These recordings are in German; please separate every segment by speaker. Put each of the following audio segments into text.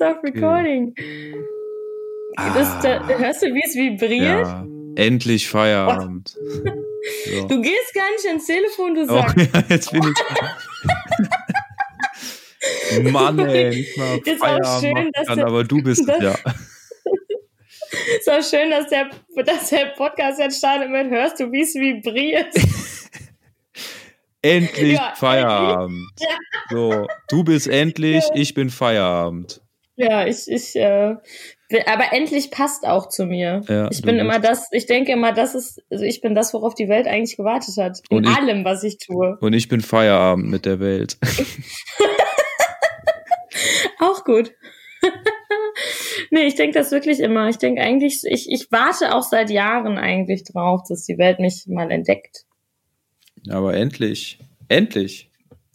Speaker 1: Off recording.
Speaker 2: Ah,
Speaker 1: Das, da, hörst du, wie es vibriert?
Speaker 2: ja, endlich Feierabend. So.
Speaker 1: Du gehst gar nicht ans Telefon, du
Speaker 2: Oh,
Speaker 1: sagst.
Speaker 2: ja, jetzt bin ich. Mann, ey, nicht mal
Speaker 1: Ist auch schön, dass
Speaker 2: kann,
Speaker 1: der-
Speaker 2: aber du bist es
Speaker 1: das-
Speaker 2: ja.
Speaker 1: ist auch schön, dass der, dass der Podcast jetzt startet mit Hörst du, wie es vibriert?
Speaker 2: Endlich
Speaker 1: Ja,
Speaker 2: Feierabend.
Speaker 1: Ja.
Speaker 2: So, du bist endlich, ich bin Feierabend.
Speaker 1: Ja, ich, ich, äh, aber endlich passt auch zu mir.
Speaker 2: Ja,
Speaker 1: ich bin immer das, ich denke immer, das ist, also ich bin das, worauf die Welt eigentlich gewartet hat. In
Speaker 2: ich-
Speaker 1: allem, was ich tue.
Speaker 2: Und ich bin Feierabend mit der Welt.
Speaker 1: Auch gut. nee, ich denke das wirklich immer. Ich denke eigentlich, ich, ich warte auch seit Jahren eigentlich drauf, dass die Welt mich mal entdeckt.
Speaker 2: Aber endlich. Endlich.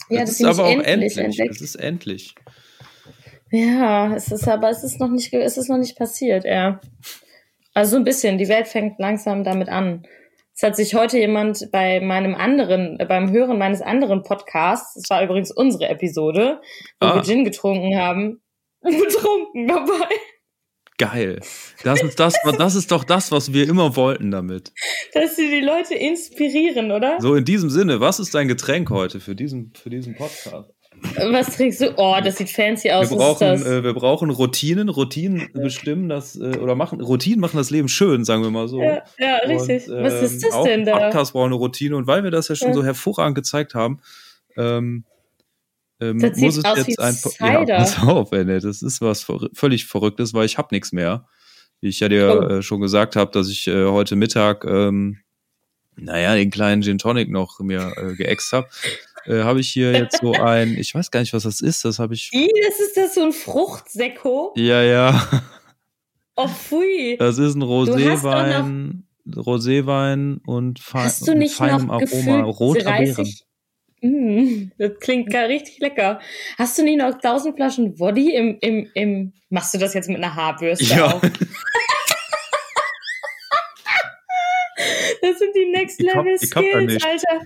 Speaker 1: Ja,
Speaker 2: Es
Speaker 1: dass
Speaker 2: ist aber auch
Speaker 1: endlich
Speaker 2: endlich. Es ist endlich.
Speaker 1: Ja, es ist aber, es ist noch nicht, es ist noch nicht passiert, ja. Also so ein bisschen. Die Welt fängt langsam damit an. Es hat sich heute jemand bei meinem anderen, äh, beim Hören meines anderen Podcasts, das war übrigens unsere Episode, wo
Speaker 2: Ah.
Speaker 1: wir Gin getrunken haben, betrunken dabei.
Speaker 2: Geil. Das ist, das, das ist doch das, was wir immer wollten damit.
Speaker 1: Dass sie die Leute inspirieren, oder?
Speaker 2: So in diesem Sinne, was ist dein Getränk heute für diesen, für diesen Podcast?
Speaker 1: Was trinkst du? Oh, das sieht fancy aus.
Speaker 2: Wir brauchen, äh, wir brauchen Routinen. Routinen bestimmen das, äh, oder machen, Routinen machen das Leben schön, sagen wir mal so.
Speaker 1: ja, ja, richtig.
Speaker 2: Und,
Speaker 1: Was ist
Speaker 2: ähm,
Speaker 1: das
Speaker 2: auch
Speaker 1: denn da?
Speaker 2: Podcast braucht eine Routine und weil wir das ja schon
Speaker 1: Ja.
Speaker 2: so hervorragend gezeigt haben, ähm, ähm,
Speaker 1: Das
Speaker 2: muss es jetzt ein
Speaker 1: Cider.
Speaker 2: Ja, pass auf, ey, ne, das ist was ver völlig Verrücktes, weil ich hab nichts mehr. Wie ich ja dir
Speaker 1: Oh.
Speaker 2: äh, schon gesagt habe, dass ich äh, heute Mittag, ähm, naja, den kleinen Gin Tonic noch mir äh, geäxt habe, äh, habe ich hier jetzt so ein, ich weiß gar nicht, was das ist, das habe ich.
Speaker 1: Ih, das ist das so ein Fruchtsekko?
Speaker 2: Ja, ja,
Speaker 1: Oh, pui.
Speaker 2: das ist ein Roséwein, Roséwein und fe
Speaker 1: Hast du nicht
Speaker 2: feinem
Speaker 1: noch
Speaker 2: Aroma, roter Beeren.
Speaker 1: 30... Mm, das klingt gar richtig lecker. Hast du nicht noch 1000 Flaschen Woddy im, im, im... Machst du das jetzt mit einer Haarbürste
Speaker 2: Ja.
Speaker 1: auf? Das sind die Next Level Skills. Alter.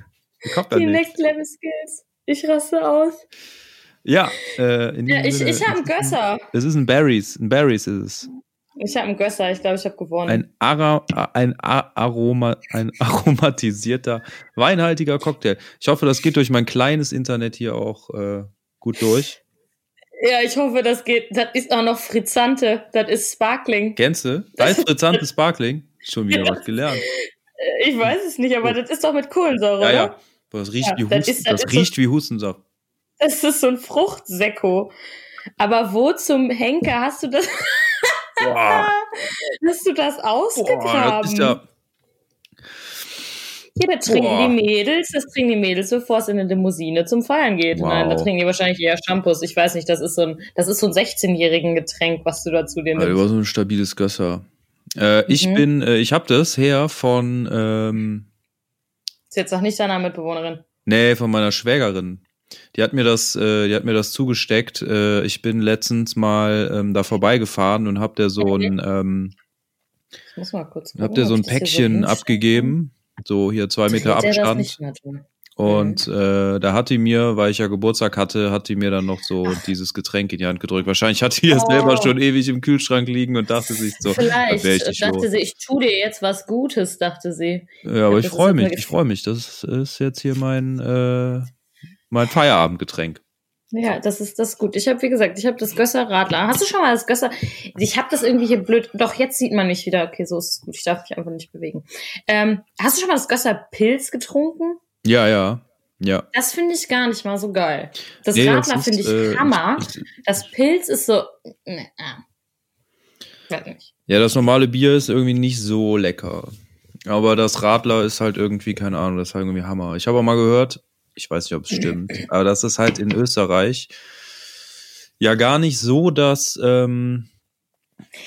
Speaker 2: Da
Speaker 1: Die. Next Level Skills. Ich raste aus.
Speaker 2: Ja, äh, in
Speaker 1: Ja, ich,
Speaker 2: Sinne,
Speaker 1: ich habe einen
Speaker 2: ist
Speaker 1: Gösser.
Speaker 2: Es ist ein Berries, ein Berries ist es.
Speaker 1: Ich habe einen Gösser. Ich glaube, ich habe gewonnen.
Speaker 2: Ein, Ara, ein Aroma, ein aromatisierter, weinhaltiger Cocktail. Ich hoffe, das geht durch mein kleines Internet hier auch äh, gut durch.
Speaker 1: ja, ich hoffe, das geht. Das ist auch noch Frizzante. Das ist Sparkling.
Speaker 2: Kennst du? Weiß Frizzante Sparkling? Schon wieder was gelernt.
Speaker 1: Äh, Ich weiß es nicht, aber das ist doch mit Kohlensäure,
Speaker 2: Ja,
Speaker 1: oder?
Speaker 2: ja. Boah, Das riecht,
Speaker 1: Ja,
Speaker 2: wie,
Speaker 1: das
Speaker 2: Husten,
Speaker 1: ist- das
Speaker 2: das
Speaker 1: ist so-
Speaker 2: riecht wie Hustensaft.
Speaker 1: Das ist so ein Fruchtsekko. Aber wo zum Henker hast du das,
Speaker 2: Boah,
Speaker 1: hast du das
Speaker 2: boah
Speaker 1: ausgegraben?
Speaker 2: das ist ja.
Speaker 1: ja, das trinken
Speaker 2: Boah.
Speaker 1: die Mädels, das trinken die Mädels, bevor es in eine Limousine zum Feiern geht.
Speaker 2: Wow.
Speaker 1: Nein, da trinken die wahrscheinlich eher Shampoos. Ich weiß nicht, das ist so ein, das ist so ein 16-jährigen Getränk, was du dazu dir nimmst.
Speaker 2: war so ein stabiles Gösser. Äh, ich
Speaker 1: Mhm.
Speaker 2: bin, äh, ich habe das her von, ähm,
Speaker 1: Ist jetzt noch nicht deine Mitbewohnerin.
Speaker 2: Nee, von meiner Schwägerin. Die hat mir das, äh, die hat mir das zugesteckt. Äh, ich bin letztens mal ähm, da vorbeigefahren und hab der so ein, ähm,
Speaker 1: Ich muss mal kurz
Speaker 2: hab der so ein Päckchen
Speaker 1: hinstelle.
Speaker 2: abgegeben, so hier zwei Meter Abstand. Und äh, da hat die mir, weil ich ja Geburtstag hatte, hat die mir dann noch so dieses Getränk in die Hand gedrückt. Wahrscheinlich hat die es
Speaker 1: Oh.
Speaker 2: selber schon ewig im Kühlschrank liegen und dachte sich so,
Speaker 1: Vielleicht
Speaker 2: ich
Speaker 1: dachte
Speaker 2: los.
Speaker 1: sie, ich tu dir jetzt was Gutes, dachte sie.
Speaker 2: Ja, aber ich
Speaker 1: ist
Speaker 2: freue mich, ich freue mich. Das ist jetzt hier mein, äh, mein Feierabendgetränk.
Speaker 1: Ja, das ist das ist gut. Ich habe, wie gesagt, ich habe das Gösser Radler. Hast du schon mal das Gösser? Ich habe das irgendwie hier blöd. Doch, jetzt sieht man mich wieder. Okay, so ist es gut. Ich darf mich einfach nicht bewegen. Ähm, hast du schon mal das Gösser Pilz getrunken?
Speaker 2: Ja, ja, ja.
Speaker 1: Das finde ich gar nicht mal so geil. Das
Speaker 2: Nee,
Speaker 1: Radler finde ich
Speaker 2: äh,
Speaker 1: Hammer. das Pilz ist so. Ne, nicht.
Speaker 2: Ja, das normale Bier ist irgendwie nicht so lecker. Aber das Radler ist halt irgendwie, keine Ahnung, das ist halt irgendwie Hammer. Ich habe auch mal gehört, ich weiß nicht, ob es stimmt, aber das ist halt in Österreich ja gar nicht so das ähm,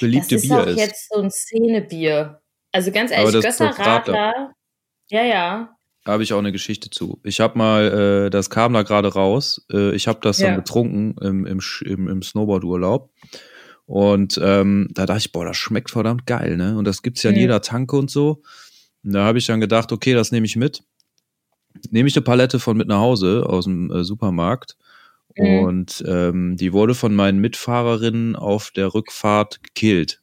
Speaker 2: beliebte
Speaker 1: das ist
Speaker 2: Bier
Speaker 1: auch
Speaker 2: ist.
Speaker 1: jetzt so ein Szenebier. Also ganz ehrlich,
Speaker 2: das-
Speaker 1: Gösser.
Speaker 2: Radler.
Speaker 1: Ja, ja.
Speaker 2: Da habe ich auch eine Geschichte zu. Ich habe mal, äh, das kam da gerade raus, äh, ich habe das
Speaker 1: Ja.
Speaker 2: dann getrunken im, im, im, im Snowboard-Urlaub. Und ähm, da dachte ich, boah, das schmeckt verdammt geil, ne? Und das gibt's ja in
Speaker 1: Mhm.
Speaker 2: jeder Tanke und so. Und da habe ich dann gedacht, okay, das nehme ich mit. Nehme ich eine Palette von mit nach Hause aus dem äh, Supermarkt Mhm. Und ähm, die wurde von meinen Mitfahrerinnen auf der Rückfahrt gekillt.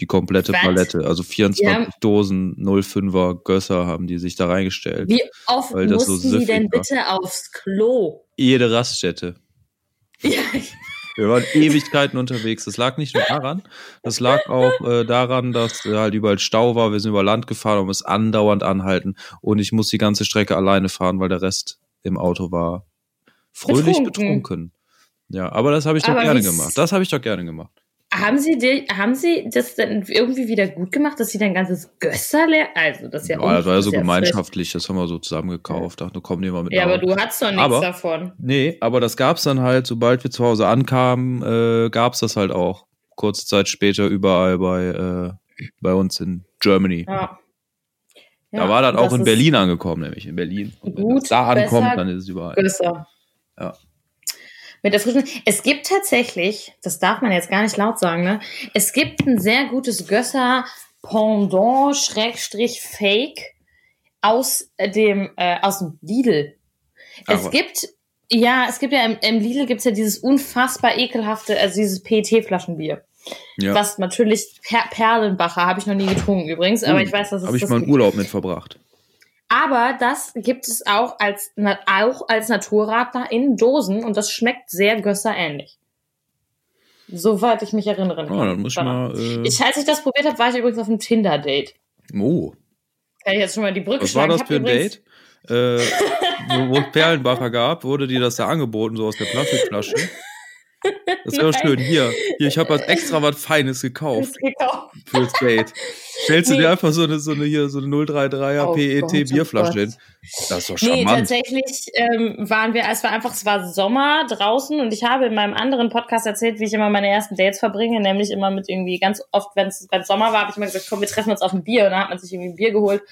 Speaker 2: Die komplette Was? Palette. Also 24 haben, Dosen 05er Gösser haben die sich da reingestellt.
Speaker 1: Wie oft mussten so die denn bitte war. aufs Klo?
Speaker 2: Jede Raststätte. Ja. Wir waren Ewigkeiten unterwegs. Das lag nicht nur daran, das lag auch äh, daran, dass äh, halt überall Stau war. Wir sind über Land gefahren und mussten andauernd anhalten. Und ich muss die ganze Strecke alleine fahren, weil der Rest im Auto war fröhlich betrunken. betrunken. Ja, aber das habe ich doch aber gerne gemacht. Das habe ich doch gerne gemacht.
Speaker 1: Haben Sie, die, haben Sie das dann irgendwie wieder gut gemacht, dass Sie dein ganzes Gösser leer, also das ist ja,
Speaker 2: ja das war ja so gemeinschaftlich, das haben wir so zusammen gekauft, dachte, komm, nehmen wir mit.
Speaker 1: Ja, aber du hattest doch nichts aber, davon.
Speaker 2: Nee, aber das gab's dann halt, sobald wir zu Hause ankamen, äh, gab's das halt auch. Kurze Zeit später überall bei, äh, bei uns in Germany. Ja. Ja, da war das auch in Berlin angekommen, nämlich in Berlin. Und wenn das da ankommt, dann ist es überall. Größer. Ja.
Speaker 1: Mit der frischen. Es gibt tatsächlich, das darf man jetzt gar nicht laut sagen, ne? Es gibt ein sehr gutes Gösser Pendant Schrägstrich Fake aus dem äh, aus dem Lidl. Es Aber. gibt ja, es gibt ja im, im Lidl gibt's ja dieses unfassbar ekelhafte, also dieses PET-Flaschenbier. Ja. Was natürlich per Perlenbacher habe ich noch nie getrunken übrigens, aber uh, ich weiß, dass
Speaker 2: es Habe ich mal einen Urlaub mit verbracht.
Speaker 1: Aber das gibt es auch als, auch als Naturradler in Dosen und das schmeckt sehr gösserähnlich. Soweit ich mich erinnere.
Speaker 2: Oh, dann muss ich mal. Äh
Speaker 1: ich, als ich das probiert habe, war ich übrigens auf einem Tinder-Date.
Speaker 2: Oh.
Speaker 1: Kann ich jetzt schon mal die Brücke
Speaker 2: Was schlagen? war das für ein Date? Äh, wo es Perlenbacher gab, wurde dir das da angeboten, so aus der Plastikflasche? Das wäre schön. Hier, hier, ich habe was extra was Feines gekauft. gekauft. Fürs Date. Stellst nee. du dir einfach so eine, so eine, hier, so eine 033er oh PET Gott, oh Bierflasche hin. Das ist doch charmant. Nee,
Speaker 1: tatsächlich ähm, waren wir, es war einfach, es war Sommer draußen und ich habe in meinem anderen Podcast erzählt, wie ich immer meine ersten Dates verbringe, nämlich immer mit irgendwie ganz oft, wenn es Sommer war, habe ich immer gesagt, komm, wir treffen uns auf ein Bier und dann hat man sich irgendwie ein Bier geholt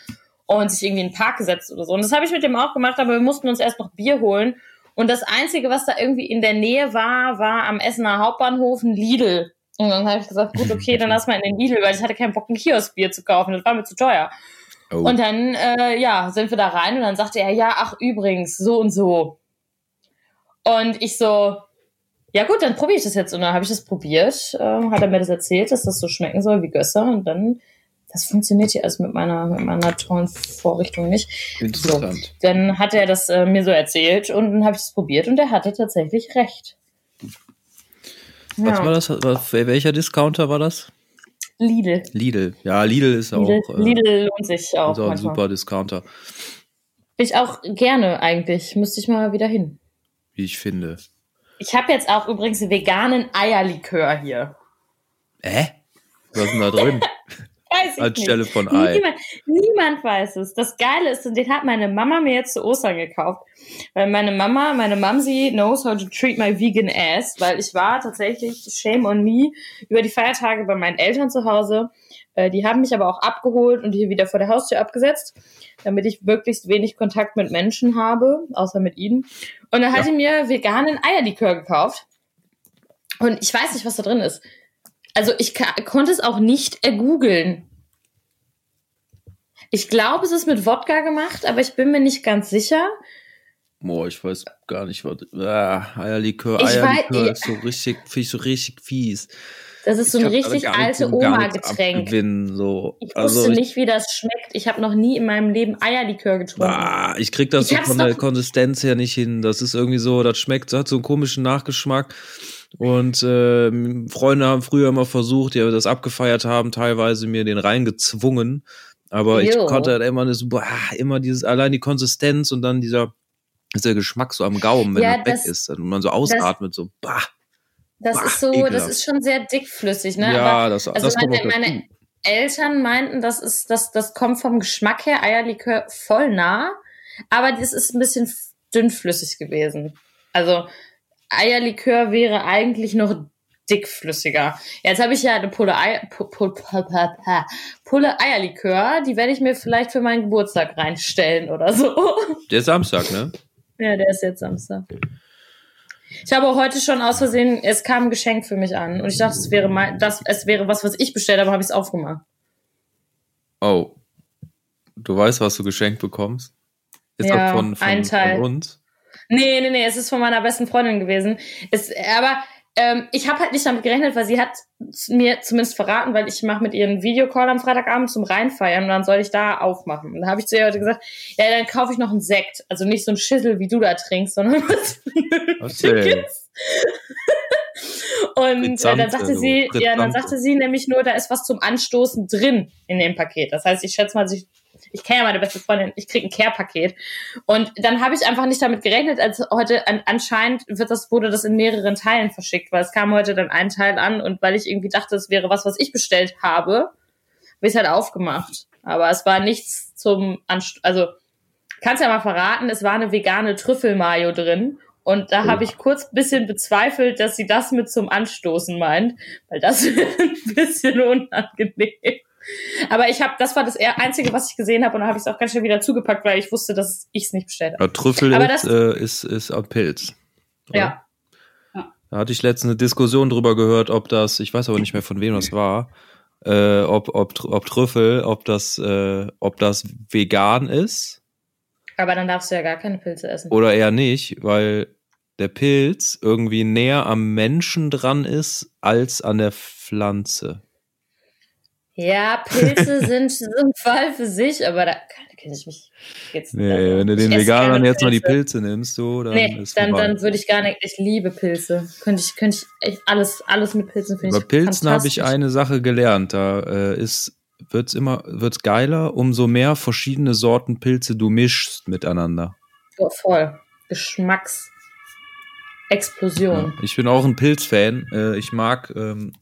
Speaker 1: und sich irgendwie in den Park gesetzt oder so. Und das habe ich mit dem auch gemacht, aber wir mussten uns erst noch Bier holen und das Einzige, was da irgendwie in der Nähe war, war am Essener Hauptbahnhof ein Lidl. Und dann habe ich gesagt, gut, okay, dann lass mal in den Lidl, weil ich hatte keinen Bock, ein Kioskbier zu kaufen. Das war mir zu teuer. Oh. Und dann, äh, ja, sind wir da rein und dann sagte er, ja, ach, übrigens, so und so. Und ich so, ja gut, dann probiere ich das jetzt. Und dann habe ich das probiert, äh, hat er mir das erzählt, dass das so schmecken soll wie Gösser. Und dann das funktioniert hier alles mit meiner, mit meiner tollen Vorrichtung nicht.
Speaker 2: Interessant.
Speaker 1: So, dann hat er das äh, mir so erzählt und dann habe ich es probiert und er hatte tatsächlich recht.
Speaker 2: Was ja. war das? Was, welcher Discounter war das?
Speaker 1: Lidl.
Speaker 2: Lidl. Ja, Lidl ist
Speaker 1: Lidl,
Speaker 2: auch.
Speaker 1: Äh, Lidl lohnt sich auch.
Speaker 2: Ist auch ein super Discounter.
Speaker 1: Ich auch gerne eigentlich. Müsste ich mal wieder hin.
Speaker 2: Wie ich finde.
Speaker 1: Ich habe jetzt auch übrigens veganen Eierlikör hier.
Speaker 2: Hä? Was ist denn da drin?
Speaker 1: weiß ich
Speaker 2: Anstelle
Speaker 1: nicht.
Speaker 2: von Ei.
Speaker 1: Niemand, niemand weiß es. Das Geile ist, und den hat meine Mama mir jetzt zu Ostern gekauft. Weil meine Mama, meine Mamsi knows how to treat my vegan ass, weil ich war tatsächlich, shame on me, über die Feiertage bei meinen Eltern zu Hause. Äh, die haben mich aber auch abgeholt und hier wieder vor der Haustür abgesetzt, damit ich möglichst wenig Kontakt mit Menschen habe, außer mit ihnen. Und dann ja. hat sie mir veganen Eierlikör gekauft. Und ich weiß nicht, was da drin ist. Also ich konnte es auch nicht ergoogeln. Ich glaube, es ist mit Wodka gemacht, aber ich bin mir nicht ganz sicher.
Speaker 2: Boah, ich weiß gar nicht, was. Ah, Eierlikör, ich Eierlikör weiß, ist so richtig, finde ich so richtig fies.
Speaker 1: Das ist so ein richtig alte Oma-Getränk.
Speaker 2: So.
Speaker 1: Ich also wusste ich, nicht, wie das schmeckt. Ich habe noch nie in meinem Leben Eierlikör getrunken.
Speaker 2: Ah, ich krieg das ich so von der Konsistenz her nicht hin. Das ist irgendwie so, das schmeckt, das hat so einen komischen Nachgeschmack. Und äh, Freunde haben früher immer versucht, die das abgefeiert haben, teilweise mir den reingezwungen. Aber jo. ich konnte halt immer, das, boah, immer dieses, allein die Konsistenz und dann dieser, dieser Geschmack so am Gaumen, wenn ja, das, weg ist. Und man so ausatmet, das, so, bah.
Speaker 1: Das bah, ist so, ekelhaft. das ist schon sehr dickflüssig, ne?
Speaker 2: Ja, Aber, das,
Speaker 1: also
Speaker 2: das
Speaker 1: meine, kommt meine Eltern meinten, das ist, das, das kommt vom Geschmack her Eierlikör voll nah. Aber das ist ein bisschen dünnflüssig gewesen. Also, Eierlikör wäre eigentlich noch dickflüssiger. Jetzt habe ich ja eine Pulle, Ei, Pulle Eierlikör, die werde ich mir vielleicht für meinen Geburtstag reinstellen oder so.
Speaker 2: Der ist Samstag, ne?
Speaker 1: Ja, der ist jetzt Samstag. Ich habe auch heute schon aus Versehen, es kam ein Geschenk für mich an und ich dachte, es wäre mal, das, es wäre was, was ich bestellt habe, habe ich es aufgemacht.
Speaker 2: Oh. Du weißt, was du geschenkt bekommst? Ist ja, das von, von,
Speaker 1: ein Teil.
Speaker 2: von uns?
Speaker 1: Nee, nee, nee, es ist von meiner besten Freundin gewesen. Es, aber ähm, ich habe halt nicht damit gerechnet, weil sie hat mir zumindest verraten, weil ich mache mit ihr einen Videocall am Freitagabend zum Reinfeiern und dann soll ich da aufmachen. Und da habe ich zu ihr heute gesagt, ja, dann kaufe ich noch einen Sekt. Also nicht so ein Schüssel, wie du da trinkst, sondern was Vernünftiges. Und äh, dann sagte sie, ja, dann sagte sie nämlich nur, da ist was zum Anstoßen drin in dem Paket. Das heißt, ich schätze mal, sie ich kenne ja meine beste Freundin, ich krieg ein Care-Paket. Und dann habe ich einfach nicht damit gerechnet, als heute an, anscheinend wird das, wurde das in mehreren Teilen verschickt, weil es kam heute dann ein Teil an und weil ich irgendwie dachte, es wäre was, was ich bestellt habe, habe ich es halt aufgemacht. Aber es war nichts zum Anst also kannst ja mal verraten, es war eine vegane Trüffelmayo drin. Und da oh. habe ich kurz ein bisschen bezweifelt, dass sie das mit zum Anstoßen meint, weil das wäre ein bisschen unangenehm. Aber ich habe, das war das einzige, was ich gesehen habe, und da habe ich es auch ganz schnell wieder zugepackt, weil ich wusste, dass ich es nicht bestellt habe.
Speaker 2: Trüffel Aber ist, äh, ist, ist ein Pilz.
Speaker 1: Oder? Ja.
Speaker 2: Da hatte ich letztens eine Diskussion drüber gehört, ob das, ich weiß aber nicht mehr von wem das war, äh, ob, ob, ob Trüffel, ob das, äh, ob das vegan ist.
Speaker 1: Aber dann darfst du ja gar keine Pilze essen.
Speaker 2: Oder eher nicht, weil der Pilz irgendwie näher am Menschen dran ist als an der Pflanze.
Speaker 1: Ja, Pilze sind, ein Fall für sich, aber da kenne ich mich
Speaker 2: jetzt nicht. Nee, wenn du den Veganern jetzt mal die Pilze nimmst, so, dann nee, ist
Speaker 1: dann, dann würde ich gar nicht, ich liebe Pilze. Könnte ich, könnte ich echt alles, alles mit Pilzen
Speaker 2: finden. Bei Pilzen habe ich eine Sache gelernt, da äh, ist, wird's immer, wird's geiler, umso mehr verschiedene Sorten Pilze du mischst miteinander.
Speaker 1: Oh, voll. Geschmacksexplosion.
Speaker 2: Ja, ich bin auch ein Pilzfan. Äh, ich mag ähm,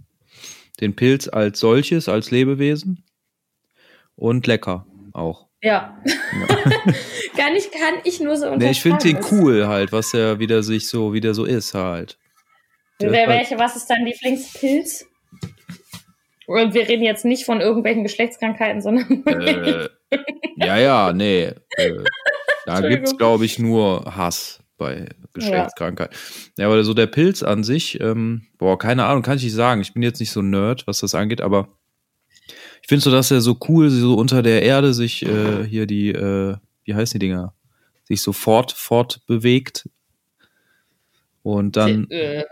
Speaker 2: den Pilz als solches, als Lebewesen und lecker auch.
Speaker 1: Ja. ja. kann, ich, kann ich nur so
Speaker 2: nee, Ich finde den cool halt, was er wieder sich so, wie der so ist halt.
Speaker 1: Wer, welche, was ist dein Lieblingspilz? Und wir reden jetzt nicht von irgendwelchen Geschlechtskrankheiten, sondern.
Speaker 2: Äh, ja, ja, nee. Äh, da gibt es, glaube ich, nur Hass bei Geschlechtskrankheit. Ja. ja, aber so der Pilz an sich, ähm, boah, keine Ahnung, kann ich nicht sagen. Ich bin jetzt nicht so nerd, was das angeht, aber ich finde so, dass er so cool, so unter der Erde sich äh, hier die, äh, wie heißen die Dinger, sich so fort, fortbewegt. Und dann, äh.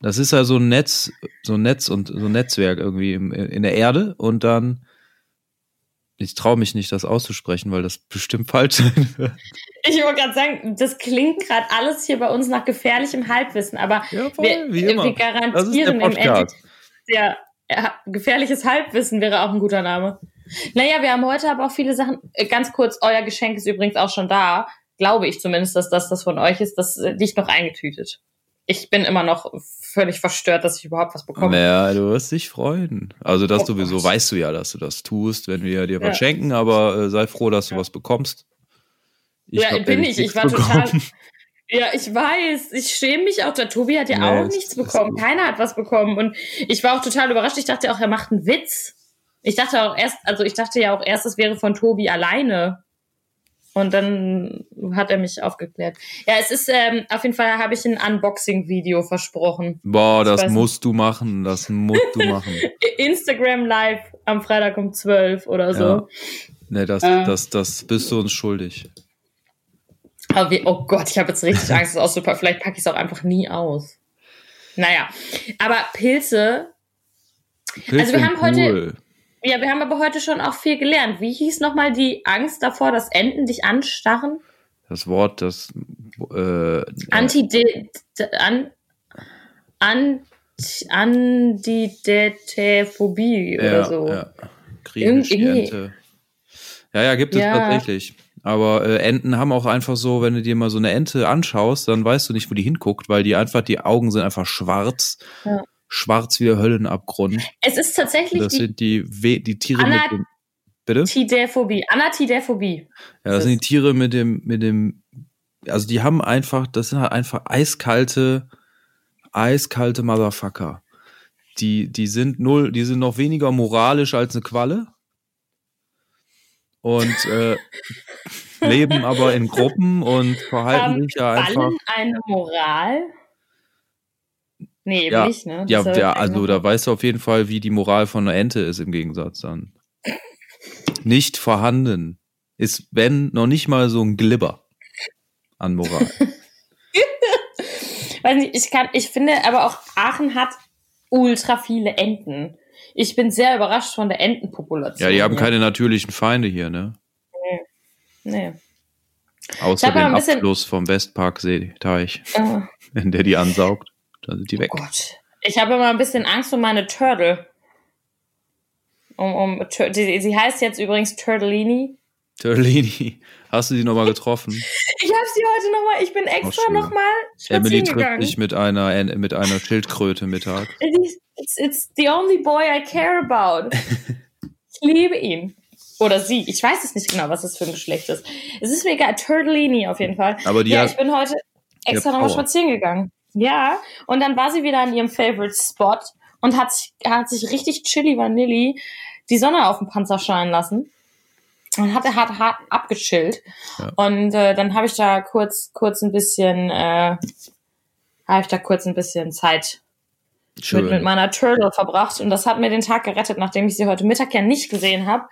Speaker 2: das ist ja so ein Netz, so ein Netz und so ein Netzwerk irgendwie im, in der Erde und dann ich traue mich nicht, das auszusprechen, weil das bestimmt falsch sein wird.
Speaker 1: Ich wollte gerade sagen, das klingt gerade alles hier bei uns nach gefährlichem Halbwissen, aber ja, voll, wir, wir, garantieren im Endeffekt, ja, gefährliches Halbwissen wäre auch ein guter Name. Naja, wir haben heute aber auch viele Sachen. Äh, ganz kurz, euer Geschenk ist übrigens auch schon da. Glaube ich zumindest, dass das das von euch ist. Das äh, liegt noch eingetütet. Ich bin immer noch völlig verstört, dass ich überhaupt was bekomme.
Speaker 2: Naja, du wirst dich freuen. Also das oh sowieso Gott. weißt du ja, dass du das tust, wenn wir dir ja. was schenken, aber äh, sei froh, dass du ja. was bekommst.
Speaker 1: Ich ja, bin ich. Ich war bekommen. total. Ja, ich weiß. Ich schäme mich auch. Der Tobi hat ja nee, auch nichts bekommen. Keiner hat was bekommen. Und ich war auch total überrascht. Ich dachte auch, er macht einen Witz. Ich dachte auch erst, also ich dachte ja auch erst, es wäre von Tobi alleine. Und dann hat er mich aufgeklärt. Ja, es ist, ähm, auf jeden Fall habe ich ein Unboxing-Video versprochen.
Speaker 2: Boah, das musst du machen, das musst du machen.
Speaker 1: Instagram Live am Freitag um 12 oder so. Ja.
Speaker 2: Nee, das, äh. das, das bist du uns schuldig.
Speaker 1: Wie, oh Gott, ich habe jetzt richtig Angst, das auszupacken. Vielleicht packe ich es auch einfach nie aus. Naja, aber Pilze. Pilze also wir haben cool. Ja, wir haben aber heute schon auch viel gelernt. Wie hieß nochmal die Angst davor, dass Enten dich anstarren?
Speaker 2: Das Wort, das
Speaker 1: äh, Anti an, an, Antidetephobie ja, oder so. Ja.
Speaker 2: Ente. Ja, ja, gibt es ja. tatsächlich. Aber äh, Enten haben auch einfach so, wenn du dir mal so eine Ente anschaust, dann weißt du nicht, wo die hinguckt, weil die einfach, die Augen sind einfach schwarz. Ja schwarz wie der Höllenabgrund.
Speaker 1: Es ist tatsächlich.
Speaker 2: Das die sind die, We die Tiere Anat mit dem.
Speaker 1: Bitte? Tidephobie. Anatidephobie.
Speaker 2: Ja, das sind die Tiere mit dem, mit dem, also die haben einfach, das sind halt einfach eiskalte, eiskalte Motherfucker. Die, die sind null, die sind noch weniger moralisch als eine Qualle. Und äh, leben aber in Gruppen und verhalten um, sich ja einfach.
Speaker 1: eine Moral? Nee, eben
Speaker 2: ja,
Speaker 1: nicht, ne?
Speaker 2: Das ja, ja also da weißt du auf jeden Fall, wie die Moral von einer Ente ist im Gegensatz dann. nicht vorhanden. Ist, wenn, noch nicht mal so ein Glibber an Moral.
Speaker 1: weiß nicht, ich kann, ich finde aber auch Aachen hat ultra viele Enten. Ich bin sehr überrascht von der Entenpopulation.
Speaker 2: Ja, die haben
Speaker 1: hier.
Speaker 2: keine natürlichen Feinde hier, ne?
Speaker 1: Nee.
Speaker 2: Außer
Speaker 1: hab mal
Speaker 2: den Abfluss vom Westparksee-Teich,
Speaker 1: Äh,
Speaker 2: wenn der die ansaugt. Dann sind die weg.
Speaker 1: oh Gott. Ich habe immer ein bisschen Angst um meine Turtle. Um, um, die, sie heißt jetzt übrigens Turtellini.
Speaker 2: Törlini, hast du die nochmal getroffen?
Speaker 1: Ich habe sie heute nochmal, ich bin extra
Speaker 2: schön.
Speaker 1: nochmal
Speaker 2: Emily trifft sich mit einer, En- mit einer Schildkröte Mittag.
Speaker 1: It's, it's the only boy I care about. ich liebe ihn. Oder sie. Ich weiß es nicht genau, was das für ein Geschlecht ist. Es ist mir egal. Turtellini auf jeden Fall.
Speaker 2: Aber die
Speaker 1: ja,
Speaker 2: hat,
Speaker 1: ich bin heute extra nochmal spazieren gegangen. Ja, und dann war sie wieder an ihrem Favorite Spot und hat sich, hat sich richtig chilly Vanilli die Sonne auf den Panzer scheinen lassen. Und hat er hart, hart abgechillt.
Speaker 2: Ja.
Speaker 1: Und äh, dann habe ich da kurz, kurz ein bisschen, äh, habe ich da kurz ein bisschen Zeit mit, mit meiner Turtle verbracht und das hat mir den Tag gerettet, nachdem ich sie heute Mittag ja nicht gesehen habe.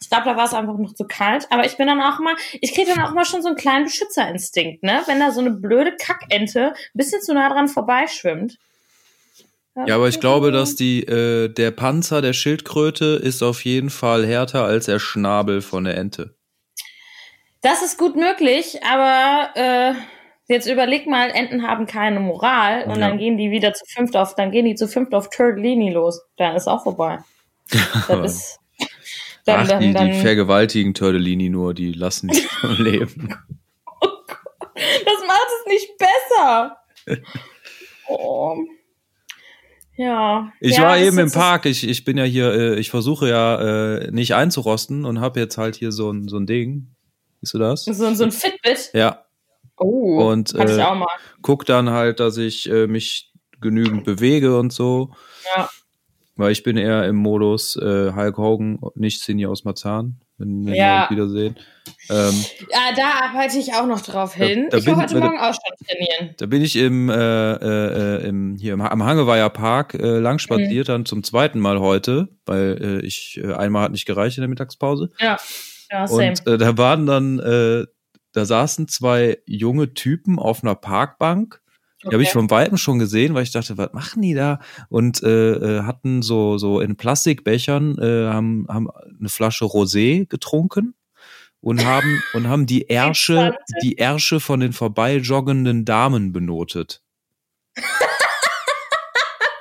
Speaker 1: Ich glaube, da war es einfach noch zu kalt, aber ich bin dann auch mal, ich kriege dann auch mal schon so einen kleinen Beschützerinstinkt, ne? Wenn da so eine blöde Kackente ein bisschen zu nah dran vorbeischwimmt.
Speaker 2: Ja, aber ich glaube, dass die, äh, der Panzer der Schildkröte ist auf jeden Fall härter als der Schnabel von der Ente.
Speaker 1: Das ist gut möglich, aber äh, jetzt überleg mal, Enten haben keine Moral und
Speaker 2: Ja.
Speaker 1: dann gehen die wieder zu fünft auf, dann gehen die zu fünft auf Turtlini los. Dann ist auch vorbei. Das ist, dann,
Speaker 2: Ach,
Speaker 1: dann,
Speaker 2: die,
Speaker 1: dann,
Speaker 2: die vergewaltigen Tördelini nur, die lassen die am Leben.
Speaker 1: Das macht es nicht besser. Oh. Ja.
Speaker 2: Ich
Speaker 1: ja,
Speaker 2: war eben im Park, ich, ich bin ja hier, äh, ich versuche ja äh, nicht einzurosten und habe jetzt halt hier so ein, so ein Ding. Siehst du das?
Speaker 1: So, so ein Fitbit.
Speaker 2: Ja,
Speaker 1: Oh.
Speaker 2: Und,
Speaker 1: ich
Speaker 2: äh,
Speaker 1: auch mal.
Speaker 2: guck dann halt, dass ich äh, mich genügend bewege und so.
Speaker 1: Ja.
Speaker 2: Weil ich bin eher im Modus äh, Hulk Hogan, nicht Cindy aus Marzahn, wenn, wenn
Speaker 1: Ja.
Speaker 2: wir uns wiedersehen. Ähm,
Speaker 1: Ja, da arbeite ich auch noch drauf hin.
Speaker 2: da
Speaker 1: ich will
Speaker 2: bin-
Speaker 1: heute
Speaker 2: da-
Speaker 1: Morgen auch schon trainieren.
Speaker 2: da bin ich im, äh, äh, äh, im hier im, am Hangeweiher Park äh, lang spaziert,
Speaker 1: Mhm.
Speaker 2: dann zum zweiten Mal heute, weil äh, ich äh, einmal hat nicht gereicht in der Mittagspause.
Speaker 1: Ja. Ja, same.
Speaker 2: Und äh, da waren dann, äh, da saßen zwei junge Typen auf einer Parkbank. Die habe ich vom Weitem schon gesehen, weil ich dachte, was machen die da? Und äh, äh, hatten so so in Plastikbechern äh, haben haben eine Flasche Rosé getrunken und haben und haben die Ärsche die Ärsche von den vorbeijoggenden Damen benotet.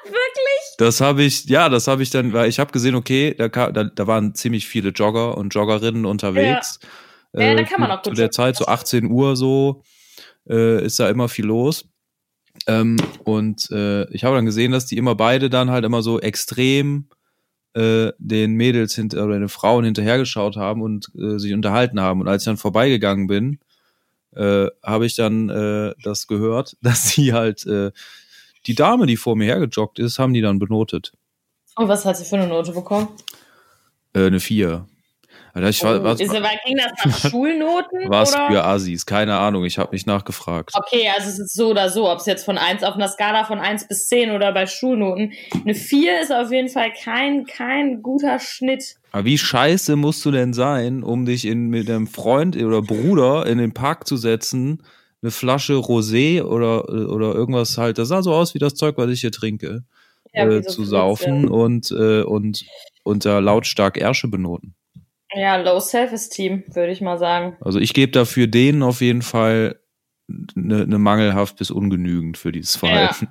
Speaker 1: Wirklich?
Speaker 2: Das habe ich, ja, das habe ich dann, weil ich habe gesehen, okay, da, da, da waren ziemlich viele Jogger und Joggerinnen unterwegs.
Speaker 1: Ja, da kann man auch
Speaker 2: zu
Speaker 1: gut
Speaker 2: der
Speaker 1: joggen,
Speaker 2: Zeit, so
Speaker 1: das
Speaker 2: 18 Uhr so, äh, ist da immer viel los. Ähm, und äh, ich habe dann gesehen, dass die immer beide dann halt immer so extrem äh, den Mädels hinter oder den Frauen hinterhergeschaut haben und äh, sich unterhalten haben. Und als ich dann vorbeigegangen bin, äh, habe ich dann äh, das gehört, dass sie halt äh, die Dame, die vor mir hergejoggt ist, haben die dann benotet.
Speaker 1: Und was hat sie für eine Note bekommen?
Speaker 2: Äh, eine vier. Ich war,
Speaker 1: Oh,
Speaker 2: was,
Speaker 1: ist, aber ging das nach Schulnoten?
Speaker 2: was
Speaker 1: oder?
Speaker 2: für Assis? Keine Ahnung, ich habe nicht nachgefragt.
Speaker 1: Okay, also es ist so oder so, ob es jetzt von 1 auf einer Skala von 1 bis 10 oder bei Schulnoten. Eine 4 ist auf jeden Fall kein, kein guter Schnitt.
Speaker 2: Aber wie scheiße musst du denn sein, um dich in, mit einem Freund oder Bruder in den Park zu setzen, eine Flasche Rosé oder, oder irgendwas halt, das sah so aus wie das Zeug, was ich hier trinke,
Speaker 1: Ja,
Speaker 2: äh,
Speaker 1: so
Speaker 2: zu saufen und, äh, und unter lautstark Ärsche benoten.
Speaker 1: Ja, Low Self-Esteem, würde ich mal sagen.
Speaker 2: Also ich gebe dafür denen auf jeden Fall eine, eine mangelhaft bis ungenügend für dieses Verhalten.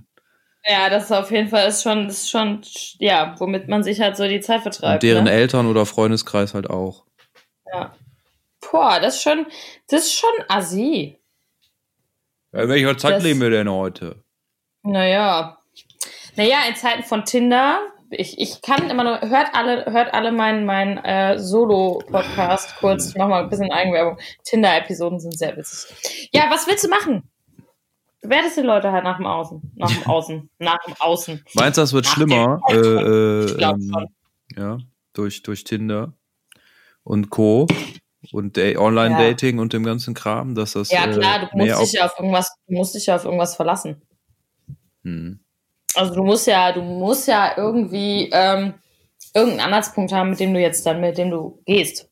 Speaker 1: Ja, das ist auf jeden Fall ist schon, ist schon, ja, womit man sich halt so die Zeit vertreibt.
Speaker 2: Und deren
Speaker 1: ne?
Speaker 2: Eltern oder Freundeskreis halt auch.
Speaker 1: Ja. Boah, das ist schon, das ist schon assi.
Speaker 2: In welcher Zeit
Speaker 1: Das-
Speaker 2: leben wir denn heute?
Speaker 1: Naja. Naja, in Zeiten von Tinder, ich, ich kann immer nur, hört alle, hört alle meinen mein, äh, Solo-Podcast kurz, ich mach mal ein bisschen Eigenwerbung. Tinder-Episoden sind sehr witzig. Ja, was willst du machen? Du werdest die Leute halt nach dem Außen. Nach dem Außen. nach dem Außen.
Speaker 2: Meinst du, das wird
Speaker 1: Nach
Speaker 2: schlimmer? Äh, äh,
Speaker 1: Ich glaub
Speaker 2: ähm,
Speaker 1: schon.
Speaker 2: ja, durch, durch Tinder und Co. und Da- Online-Dating und dem ganzen Kram, dass das
Speaker 1: Ja, klar,
Speaker 2: äh,
Speaker 1: du musst dich ja auf irgendwas, du musst dich ja auf irgendwas verlassen.
Speaker 2: Hm.
Speaker 1: Also du musst ja, du musst ja irgendwie ähm, irgendeinen Anhaltspunkt haben, mit dem du jetzt dann, mit dem du gehst.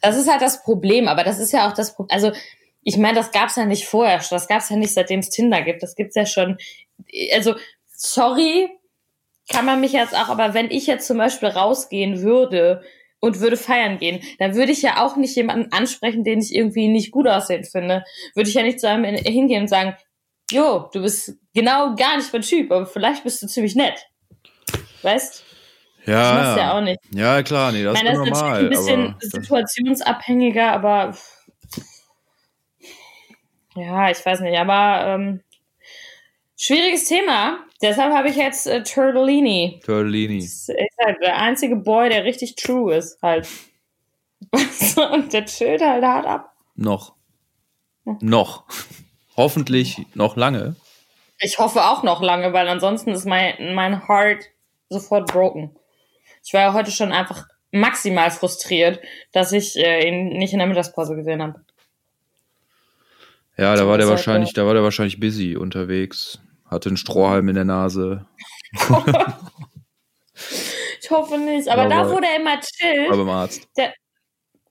Speaker 1: Das ist halt das Problem, aber das ist ja auch das Problem. Also ich meine, das gab's ja nicht vorher, das gab's ja nicht seitdem es Tinder gibt. Das gibt's ja schon. Also sorry, kann man mich jetzt auch, aber wenn ich jetzt zum Beispiel rausgehen würde und würde feiern gehen, dann würde ich ja auch nicht jemanden ansprechen, den ich irgendwie nicht gut aussehen finde. Würde ich ja nicht zu einem hingehen und sagen, jo, du bist genau gar nicht mein Typ, aber vielleicht bist du ziemlich nett. Weißt?
Speaker 2: Ja,
Speaker 1: das ja. ja auch nicht.
Speaker 2: Ja, klar, nee, das
Speaker 1: ich meine,
Speaker 2: ist
Speaker 1: das
Speaker 2: normal.
Speaker 1: ist natürlich ein bisschen situationsabhängiger, aber ja, ich weiß nicht, aber ähm, schwieriges Thema. Deshalb habe ich jetzt äh, Turtellini.
Speaker 2: Turtellini.
Speaker 1: Das ist halt der einzige Boy, der richtig true ist, halt. Und der chillt halt hart ab.
Speaker 2: Noch. Ja. Noch. Hoffentlich noch lange.
Speaker 1: Ich hoffe auch noch lange, weil ansonsten ist mein, mein Heart sofort broken. Ich war ja heute schon einfach maximal frustriert, dass ich äh, ihn nicht in der Mittagspause gesehen habe.
Speaker 2: Ja, da war der wahrscheinlich, da war der wahrscheinlich busy unterwegs, hatte einen Strohhalm in der Nase.
Speaker 1: ich hoffe nicht, aber, aber da, wo der immer chillt.
Speaker 2: War beim Arzt.
Speaker 1: Der,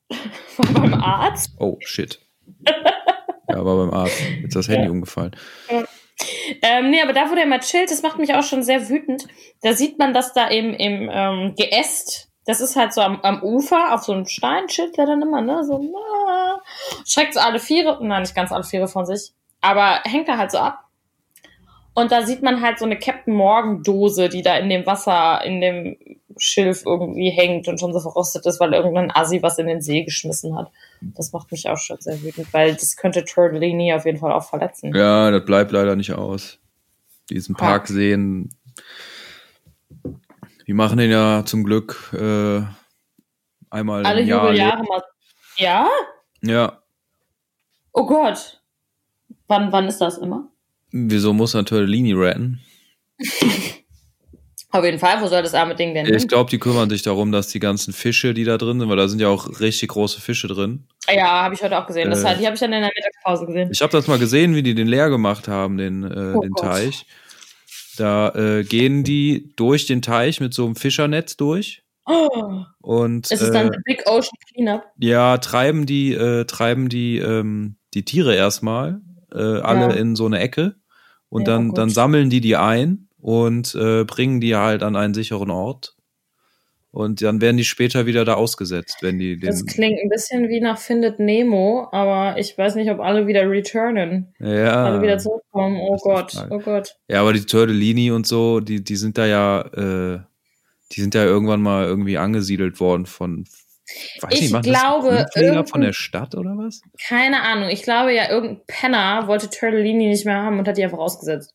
Speaker 1: war beim Arzt?
Speaker 2: Oh, shit. ja, war beim Arzt. Jetzt ist das Handy ja. umgefallen.
Speaker 1: Ja. Ähm, nee, aber da, wo der immer chillt, das macht mich auch schon sehr wütend. Da sieht man, dass da im, im ähm, Geäst, das ist halt so am, am Ufer, auf so einem Stein chillt der dann immer, ne? So, na, schreckt so alle Viere, nein, nicht ganz alle Viere von sich, aber hängt da halt so ab. Und da sieht man halt so eine Captain Morgan Dose, die da in dem Wasser, in dem Schilf irgendwie hängt und schon so verrostet ist, weil irgendein Assi was in den See geschmissen hat. Das macht mich auch schon sehr wütend, weil das könnte Turtellini auf jeden Fall auch verletzen.
Speaker 2: Ja, das bleibt leider nicht aus. Diesen Park sehen. Die machen den ja zum Glück äh, einmal
Speaker 1: Alle
Speaker 2: im Jahr.
Speaker 1: Jubeljahre mal. Ja?
Speaker 2: Ja.
Speaker 1: Oh Gott. Wann, wann ist das immer?
Speaker 2: Wieso muss er Tortellini retten?
Speaker 1: Auf jeden Fall, wo soll das arme Ding denn
Speaker 2: hin? Ich glaube, die kümmern sich darum, dass die ganzen Fische, die da drin sind, weil da sind ja auch richtig große Fische drin.
Speaker 1: Ja, habe ich heute auch gesehen. Das äh, die habe ich dann in der Mittagspause gesehen.
Speaker 2: Ich habe das mal gesehen, wie die den leer gemacht haben, den, äh, oh den Teich. Da äh, gehen die durch den Teich mit so einem Fischernetz durch.
Speaker 1: Oh.
Speaker 2: Und,
Speaker 1: ist es dann äh, Big Ocean Cleanup?
Speaker 2: Ja, treiben die, äh, treiben die, ähm, die Tiere erstmal äh, alle ja. in so eine Ecke und ja, dann, dann sammeln die die ein und äh, bringen die halt an einen sicheren Ort. Und dann werden die später wieder da ausgesetzt, wenn die den.
Speaker 1: Das klingt ein bisschen wie nach Findet Nemo, aber ich weiß nicht, ob alle wieder returnen.
Speaker 2: Ja.
Speaker 1: Alle wieder zurückkommen. Oh Gott, oh Gott.
Speaker 2: Ja, aber die Turtellini und so, die, die sind da ja, äh, die sind ja irgendwann mal irgendwie angesiedelt worden von,
Speaker 1: Weiß ich nicht, glaube,
Speaker 2: das von der Stadt oder was?
Speaker 1: Keine Ahnung. Ich glaube ja, irgendein Penner wollte Turtellini nicht mehr haben und hat die einfach ausgesetzt.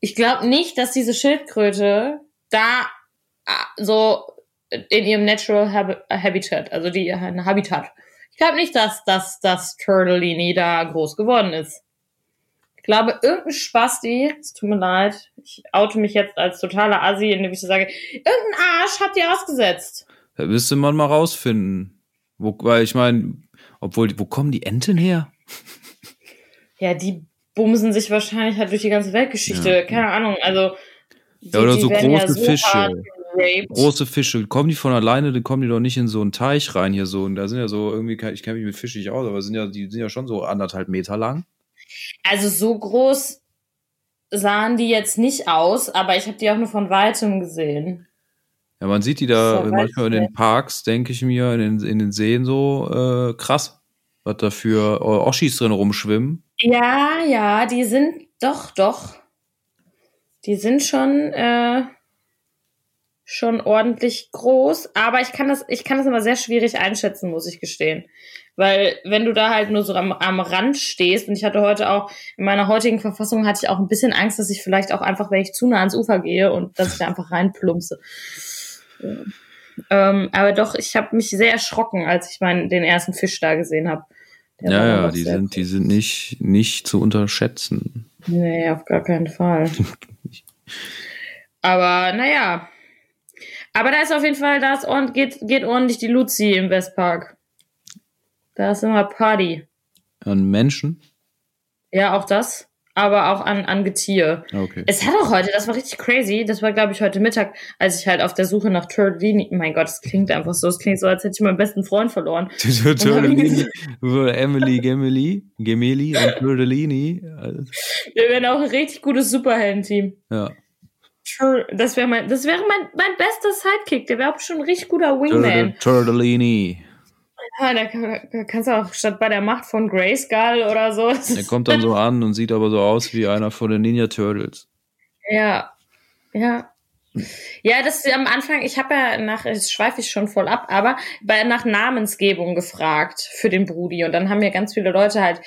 Speaker 1: Ich glaube nicht, dass diese Schildkröte da ah, so in ihrem Natural Habitat, also die ein Habitat. Ich glaube nicht, dass das das Turtellini da groß geworden ist. Ich glaube, irgendein Spasti, es tut mir leid, ich oute mich jetzt als totaler Assi, indem ich so sage, irgendein Arsch hat die ausgesetzt.
Speaker 2: Da müsste man mal rausfinden. Wo, weil ich meine, obwohl, wo kommen die Enten her?
Speaker 1: Ja, die bumsen sich wahrscheinlich halt durch die ganze Weltgeschichte. Ja. Keine Ahnung, also.
Speaker 2: Die, ja, oder so große ja so Fische. Große Fische. Kommen die von alleine, dann kommen die doch nicht in so einen Teich rein hier so. Und da sind ja so irgendwie, ich kenne mich mit Fischen nicht aus, aber sind ja, die sind ja schon so anderthalb Meter lang.
Speaker 1: Also so groß sahen die jetzt nicht aus, aber ich habe die auch nur von weitem gesehen.
Speaker 2: Ja, man sieht die da so, manchmal in den Parks, denke ich mir, in den, in den Seen so äh, krass, was da für Oschis drin rumschwimmen.
Speaker 1: Ja, ja, die sind doch, doch. Die sind schon, äh, schon ordentlich groß, aber ich kann das, ich kann das immer sehr schwierig einschätzen, muss ich gestehen. Weil wenn du da halt nur so am, am Rand stehst, und ich hatte heute auch, in meiner heutigen Verfassung hatte ich auch ein bisschen Angst, dass ich vielleicht auch einfach, wenn ich zu nah ans Ufer gehe und dass ich da einfach reinplumpse. Ähm, aber doch, ich habe mich sehr erschrocken, als ich meinen den ersten Fisch da gesehen habe.
Speaker 2: Ja, ja, die sind, die sind nicht, nicht zu unterschätzen.
Speaker 1: Nee, auf gar keinen Fall. aber naja. Aber da ist auf jeden Fall, da ist ordentlich, geht, geht ordentlich die Luzi im Westpark. Da ist immer Party.
Speaker 2: An Menschen?
Speaker 1: Ja, auch das. Aber auch an, an Getier.
Speaker 2: Okay.
Speaker 1: Es hat auch heute, das war richtig crazy, das war, glaube ich, heute Mittag, als ich halt auf der Suche nach Turtellini, mein Gott, es klingt einfach so, es klingt so, als hätte ich meinen besten Freund verloren.
Speaker 2: Turtellini, Emily, Gemily, Gemeli und Turtellini.
Speaker 1: Wir wären auch ein richtig gutes Superhelden-Team.
Speaker 2: Ja.
Speaker 1: Das wäre mein, das wäre mein, mein bester Sidekick, der wäre auch schon ein richtig guter Wingman.
Speaker 2: Turtellini.
Speaker 1: Ja, da kannst du auch statt bei der Macht von Grayskull oder so.
Speaker 2: Der kommt dann so an und sieht aber so aus wie einer von den Ninja Turtles.
Speaker 1: Ja, ja. Ja, das ist am Anfang, ich habe ja nach, jetzt schweife ich schon voll ab, aber bei, nach Namensgebung gefragt für den Brudi. Und dann haben mir ganz viele Leute halt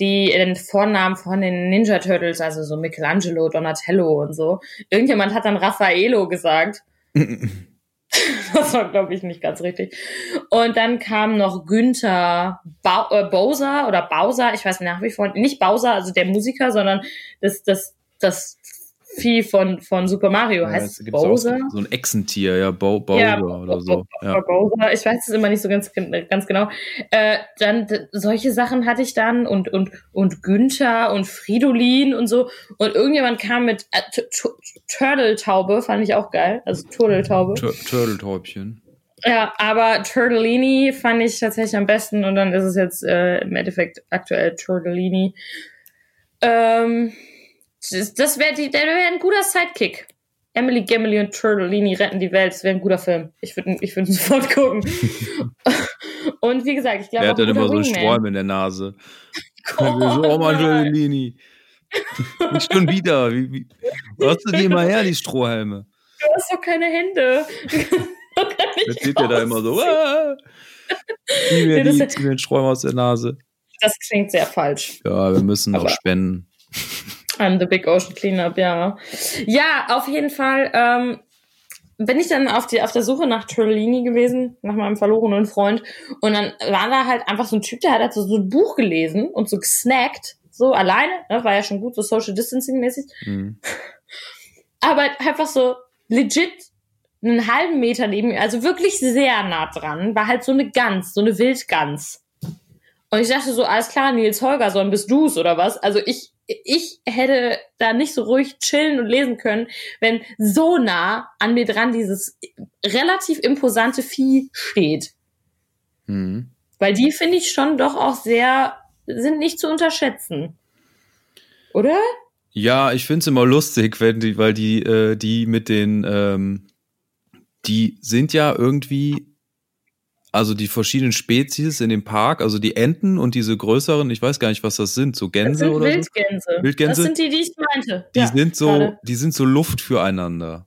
Speaker 1: die den Vornamen von den Ninja Turtles, also so Michelangelo, Donatello und so. Irgendjemand hat dann Raffaello gesagt. das war, glaube ich, nicht ganz richtig. Und dann kam noch Günther ba äh, Bowser oder Bowser, ich weiß nach wie vor, nicht Bowser, also der Musiker, sondern das, das, das Vieh von, von Super Mario. Ja, heißt Bowser?
Speaker 2: So, so ein Echsentier, ja, Bo Bowser ja, oder so.
Speaker 1: Ja. Bowser, ich weiß es immer nicht so ganz, ganz genau. Äh, dann solche Sachen hatte ich dann und, und, und Günther und Fridolin und so. Und irgendjemand kam mit äh, Turtle-Taube, fand ich auch geil. Also Turtle-Taube.
Speaker 2: Turtle-Täubchen.
Speaker 1: Ja, aber Turtellini fand ich tatsächlich am besten und dann ist es jetzt äh, im Endeffekt aktuell Turtellini. Ähm, das, wäre wäre ein guter Sidekick. Emily, Gemily und Turtellini retten die Welt. Das wäre ein guter Film. Ich würde ich würd sofort gucken. und wie gesagt, ich glaube.
Speaker 2: Er hat dann immer so Sträume in der Nase. Oh, so, oh Mann, Turtellini. Nicht schon wieder. Wie, wie, hast du die mal her, die Strohhalme?
Speaker 1: Du hast doch keine Hände.
Speaker 2: Jetzt steht er da immer so. Ah, zieh mir, die, zieh mir den Sträume aus der Nase.
Speaker 1: Das klingt sehr falsch.
Speaker 2: Ja, wir müssen Aber. auch spenden.
Speaker 1: An The Big Ocean Cleanup, ja. Ja, auf jeden Fall ähm, bin ich dann auf, die, auf der Suche nach Trellini gewesen, nach meinem verlorenen Freund. Und dann war da halt einfach so ein Typ, der hat halt so, so ein Buch gelesen und so gesnackt, so alleine, ne, war ja schon gut, so Social Distancing mäßig. Mhm. Aber einfach so legit einen halben Meter neben mir, also wirklich sehr nah dran, war halt so eine Gans, so eine Wildgans. Und ich dachte so, alles klar, Nils Holgersson, bist du's oder was? Also ich ich hätte da nicht so ruhig chillen und lesen können, wenn so nah an mir dran dieses relativ imposante Vieh steht. Mhm. Weil die finde ich schon doch auch sehr, sind nicht zu unterschätzen. Oder?
Speaker 2: Ja, ich finde es immer lustig, wenn die, weil die, äh, die mit den, ähm, die sind ja irgendwie also die verschiedenen Spezies in dem Park, also die Enten und diese größeren, ich weiß gar nicht, was das sind, so Gänse das sind oder
Speaker 1: Wildgänse.
Speaker 2: so. Wildgänse.
Speaker 1: Das sind die, die ich meinte.
Speaker 2: Die ja, sind so, gerade. die sind so Luft füreinander.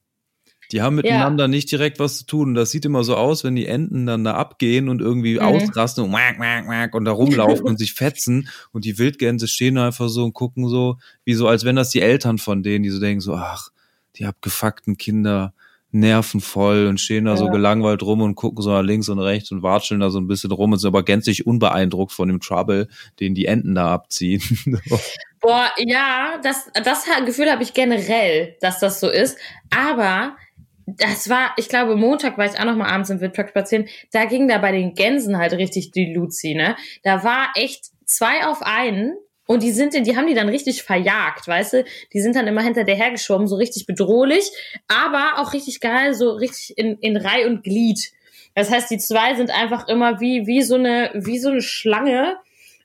Speaker 2: Die haben miteinander ja. nicht direkt was zu tun. Das sieht immer so aus, wenn die Enten dann da abgehen und irgendwie mhm. ausrasten und, wack, wack, wack und da rumlaufen und sich fetzen und die Wildgänse stehen einfach so und gucken so, wie so, als wenn das die Eltern von denen, die so denken so, ach, die abgefuckten Kinder nervenvoll und stehen da ja. so gelangweilt rum und gucken so nach links und rechts und watscheln da so ein bisschen rum und sind aber gänzlich unbeeindruckt von dem Trouble, den die Enten da abziehen.
Speaker 1: Boah, ja, das, das Gefühl habe ich generell, dass das so ist. Aber das war, ich glaube, Montag war ich auch noch mal abends im Wildpark spazieren. Da ging da bei den Gänsen halt richtig die Luzi, ne? Da war echt zwei auf einen und die sind, die haben die dann richtig verjagt, weißt du? Die sind dann immer hinter der hergeschwommen, so richtig bedrohlich, aber auch richtig geil, so richtig in, in Reih und Glied. Das heißt, die zwei sind einfach immer wie, wie so eine, wie so eine Schlange.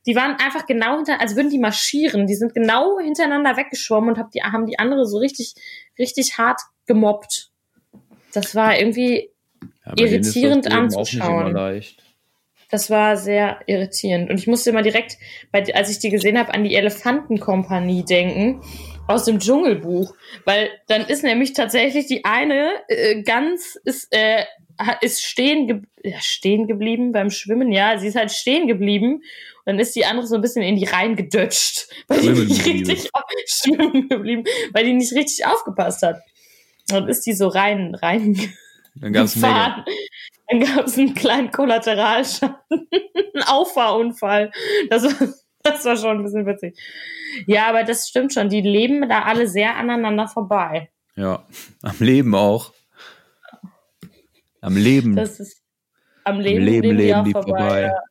Speaker 1: Die waren einfach genau hinter, als würden die marschieren. Die sind genau hintereinander weggeschwommen und hab die, haben die andere so richtig, richtig hart gemobbt. Das war irgendwie ja, irritierend anzuschauen. Das war sehr irritierend. Und ich musste immer direkt, als ich die gesehen habe, an die Elefantenkompanie denken aus dem Dschungelbuch. Weil dann ist nämlich tatsächlich die eine äh, ganz ist, äh, ist stehen, ge ja, stehen geblieben beim Schwimmen. Ja, sie ist halt stehen geblieben. Und dann ist die andere so ein bisschen in die Reihen gedutscht, weil die nicht richtig schwimmen geblieben, weil die nicht richtig aufgepasst hat. Und ist die so rein, rein.
Speaker 2: Dann gab's Menge.
Speaker 1: Dann gab es einen kleinen Kollateralschaden, einen Auffahrunfall. Das war, das war schon ein bisschen witzig. Ja, aber das stimmt schon. Die leben da alle sehr aneinander vorbei.
Speaker 2: Ja, am Leben auch. Am Leben.
Speaker 1: Das ist, am Leben, am Leben leben, leben die, vorbei. vorbei. Ja.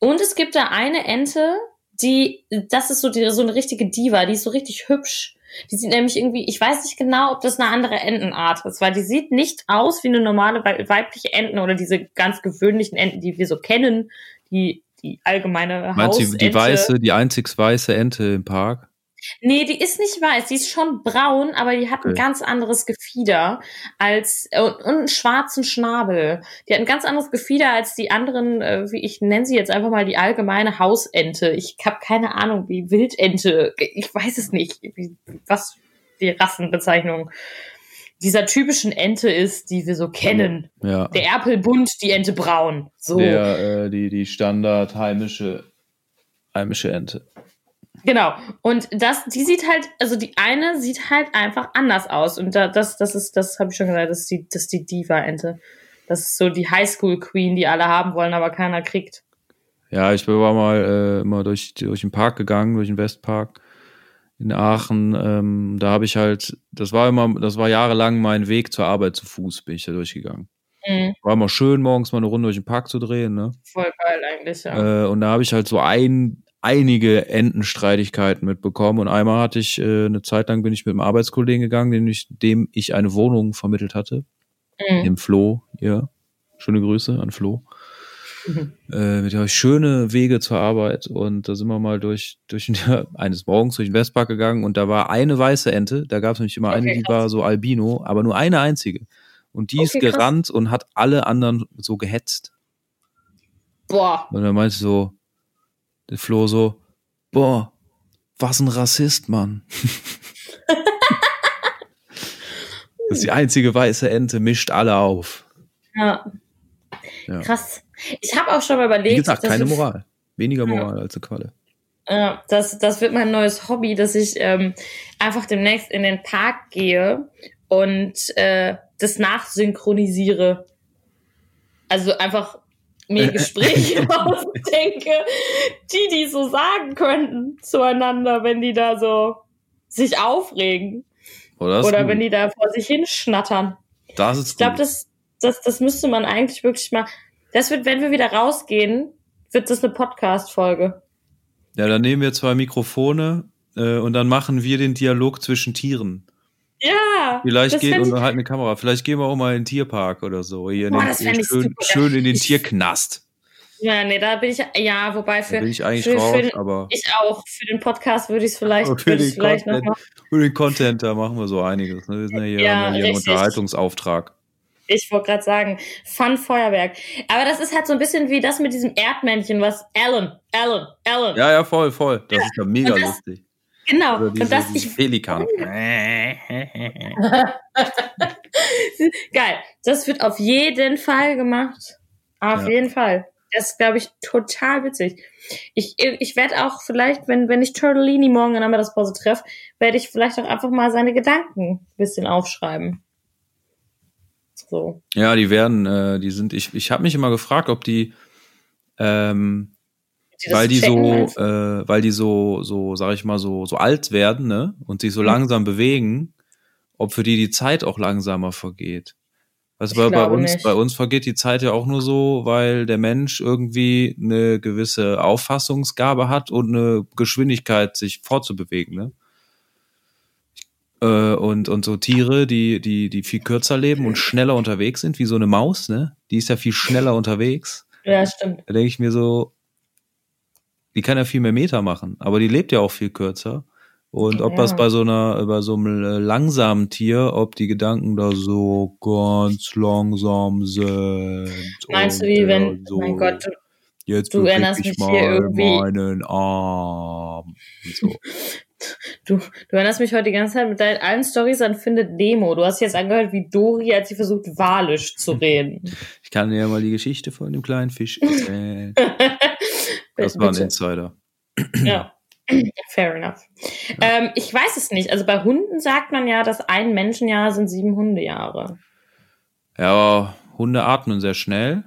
Speaker 1: Und es gibt da eine Ente, die, das ist so, die, so eine richtige Diva, die ist so richtig hübsch. Die sieht nämlich irgendwie, ich weiß nicht genau, ob das eine andere Entenart ist, weil die sieht nicht aus wie eine normale weibliche Enten oder diese ganz gewöhnlichen Enten, die wir so kennen, die, die allgemeine
Speaker 2: Meinst du die weiße, die einzig weiße Ente im Park?
Speaker 1: Nee, die ist nicht weiß, die ist schon braun, aber die hat okay. ein ganz anderes Gefieder als äh, und einen schwarzen Schnabel. Die hat ein ganz anderes Gefieder als die anderen, äh, wie ich nenne sie jetzt einfach mal die allgemeine Hausente. Ich habe keine Ahnung, wie Wildente, ich weiß es nicht, wie, was die Rassenbezeichnung dieser typischen Ente ist, die wir so kennen. Ja. Der Erpelbunt, die Ente braun. So.
Speaker 2: Der, äh, die, die Standard heimische, heimische Ente.
Speaker 1: Genau. Und das, die sieht halt, also die eine sieht halt einfach anders aus. Und da, das, das ist, das habe ich schon gesagt, das ist die, das ist die Diva-Ente. Das ist so die Highschool-Queen, die alle haben wollen, aber keiner kriegt.
Speaker 2: Ja, ich war mal äh, immer durch, durch den Park gegangen, durch den Westpark in Aachen. Ähm, da habe ich halt, das war immer, das war jahrelang mein Weg zur Arbeit zu Fuß, bin ich da durchgegangen. Mhm. War immer schön, morgens mal eine Runde durch den Park zu drehen, ne?
Speaker 1: Voll geil eigentlich, ja.
Speaker 2: Äh, und da habe ich halt so ein, einige Entenstreitigkeiten mitbekommen. Und einmal hatte ich, äh, eine Zeit lang bin ich mit einem Arbeitskollegen gegangen, dem ich, dem ich eine Wohnung vermittelt hatte. Mhm. Dem Flo, ja. Schöne Grüße an Flo. Mhm. Äh, mit euch schöne Wege zur Arbeit und da sind wir mal durch, durch eines Morgens durch den Westpark gegangen und da war eine weiße Ente, da gab es nämlich immer okay, eine, die krass. war so albino, aber nur eine einzige. Und die okay, ist gerannt krass. und hat alle anderen so gehetzt.
Speaker 1: Boah.
Speaker 2: Und er meinte so, der Flo so, boah, was ein Rassist, Mann. das ist die einzige weiße Ente, mischt alle auf.
Speaker 1: Ja. ja. Krass. Ich habe auch schon mal überlegt. Wie
Speaker 2: gesagt, keine Moral. Weniger Moral ja. als eine Qualle.
Speaker 1: Ja, das, das wird mein neues Hobby, dass ich ähm, einfach demnächst in den Park gehe und äh, das nachsynchronisiere. Also einfach mir Gespräche ausdenke, die die so sagen könnten zueinander, wenn die da so sich aufregen. Oh, Oder wenn die da vor sich hinschnattern.
Speaker 2: Das ist
Speaker 1: ich glaube, das, das, das müsste man eigentlich wirklich mal. Das wird, wenn wir wieder rausgehen, wird das eine Podcast-Folge.
Speaker 2: Ja, dann nehmen wir zwei Mikrofone äh, und dann machen wir den Dialog zwischen Tieren.
Speaker 1: Ja.
Speaker 2: Vielleicht geht und halt eine Kamera. Vielleicht gehen wir auch mal in den Tierpark oder so. Hier Boah, den, schön, super, schön in den Tierknast.
Speaker 1: Ja, nee, da bin ich, ja, wobei für. Da
Speaker 2: bin ich eigentlich für, raus,
Speaker 1: für den,
Speaker 2: aber.
Speaker 1: Ich auch. Für den Podcast würde ich es vielleicht, für den vielleicht
Speaker 2: Content, noch Für den Content, da machen wir so einiges. Ne? Wir sind ja hier, ja, hier einen Unterhaltungsauftrag.
Speaker 1: Ich wollte gerade sagen, Fun Feuerwerk. Aber das ist halt so ein bisschen wie das mit diesem Erdmännchen, was Alan, Alan, Alan.
Speaker 2: Ja, ja, voll, voll. Das ja. ist ja mega das, lustig.
Speaker 1: Genau.
Speaker 2: Diese, und das ich Pelikan.
Speaker 1: Geil. Das wird auf jeden Fall gemacht. Auf ja. jeden Fall. Das ist, glaube ich, total witzig. Ich, ich werde auch vielleicht, wenn, wenn ich Turtellini morgen in der Mittagspause treffe, werde ich vielleicht auch einfach mal seine Gedanken ein bisschen aufschreiben. So.
Speaker 2: Ja, die werden, äh, die sind, ich, ich habe mich immer gefragt, ob die, ähm, die weil die so, äh, weil die so, so, sag ich mal, so, so alt werden, ne, und sich so mhm. langsam bewegen, ob für die die Zeit auch langsamer vergeht. Also bei, bei uns, nicht. bei uns vergeht die Zeit ja auch nur so, weil der Mensch irgendwie eine gewisse Auffassungsgabe hat und eine Geschwindigkeit, sich fortzubewegen, ne? Äh, und, und so Tiere, die, die, die viel kürzer leben und schneller unterwegs sind, wie so eine Maus, ne? Die ist ja viel schneller unterwegs.
Speaker 1: Ja, stimmt.
Speaker 2: Da denke ich mir so, die kann ja viel mehr Meter machen, aber die lebt ja auch viel kürzer. Und ob ja. das bei so einer, bei so einem äh, langsamen Tier, ob die Gedanken da so ganz langsam sind.
Speaker 1: Meinst du, wie wenn, so, mein Gott, du,
Speaker 2: jetzt du erinnerst mich hier irgendwie. meinen Arm. So.
Speaker 1: Du, du erinnerst mich heute die ganze Zeit mit deinen allen Stories an Findet Nemo. Du hast jetzt angehört wie Dori, als sie versucht, Walisch zu reden.
Speaker 2: Ich kann dir ja mal die Geschichte von dem kleinen Fisch erzählen. Das war ein Insider.
Speaker 1: Ja. Fair enough. Ähm, ich weiß es nicht. Also bei Hunden sagt man ja, dass ein Menschenjahr sind sieben Hundejahre.
Speaker 2: Ja, Hunde atmen sehr schnell,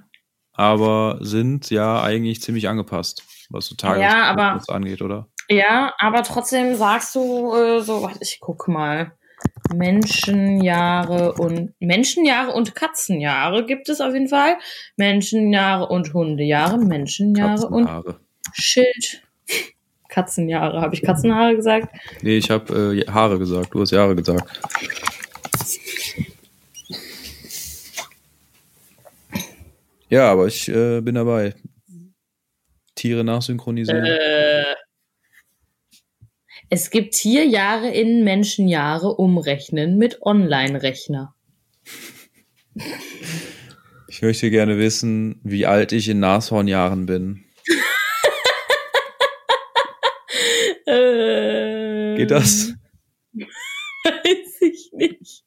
Speaker 2: aber sind ja eigentlich ziemlich angepasst, was so Tages ja, aber, angeht, oder?
Speaker 1: Ja, aber trotzdem sagst du äh, so, warte, ich guck mal. Menschenjahre und Menschenjahre und Katzenjahre gibt es auf jeden Fall. Menschenjahre und Hundejahre, Menschenjahre und Schild Katzenjahre. Habe ich Katzenhaare gesagt?
Speaker 2: Nee, ich habe äh, Haare gesagt. Du hast Jahre gesagt. Ja, aber ich äh, bin dabei. Tiere nachsynchronisieren.
Speaker 1: Äh, es gibt Tierjahre in Menschenjahre umrechnen mit Online-Rechner.
Speaker 2: Ich möchte gerne wissen, wie alt ich in Nashornjahren bin.
Speaker 1: Äh,
Speaker 2: Geht das?
Speaker 1: Weiß ich nicht.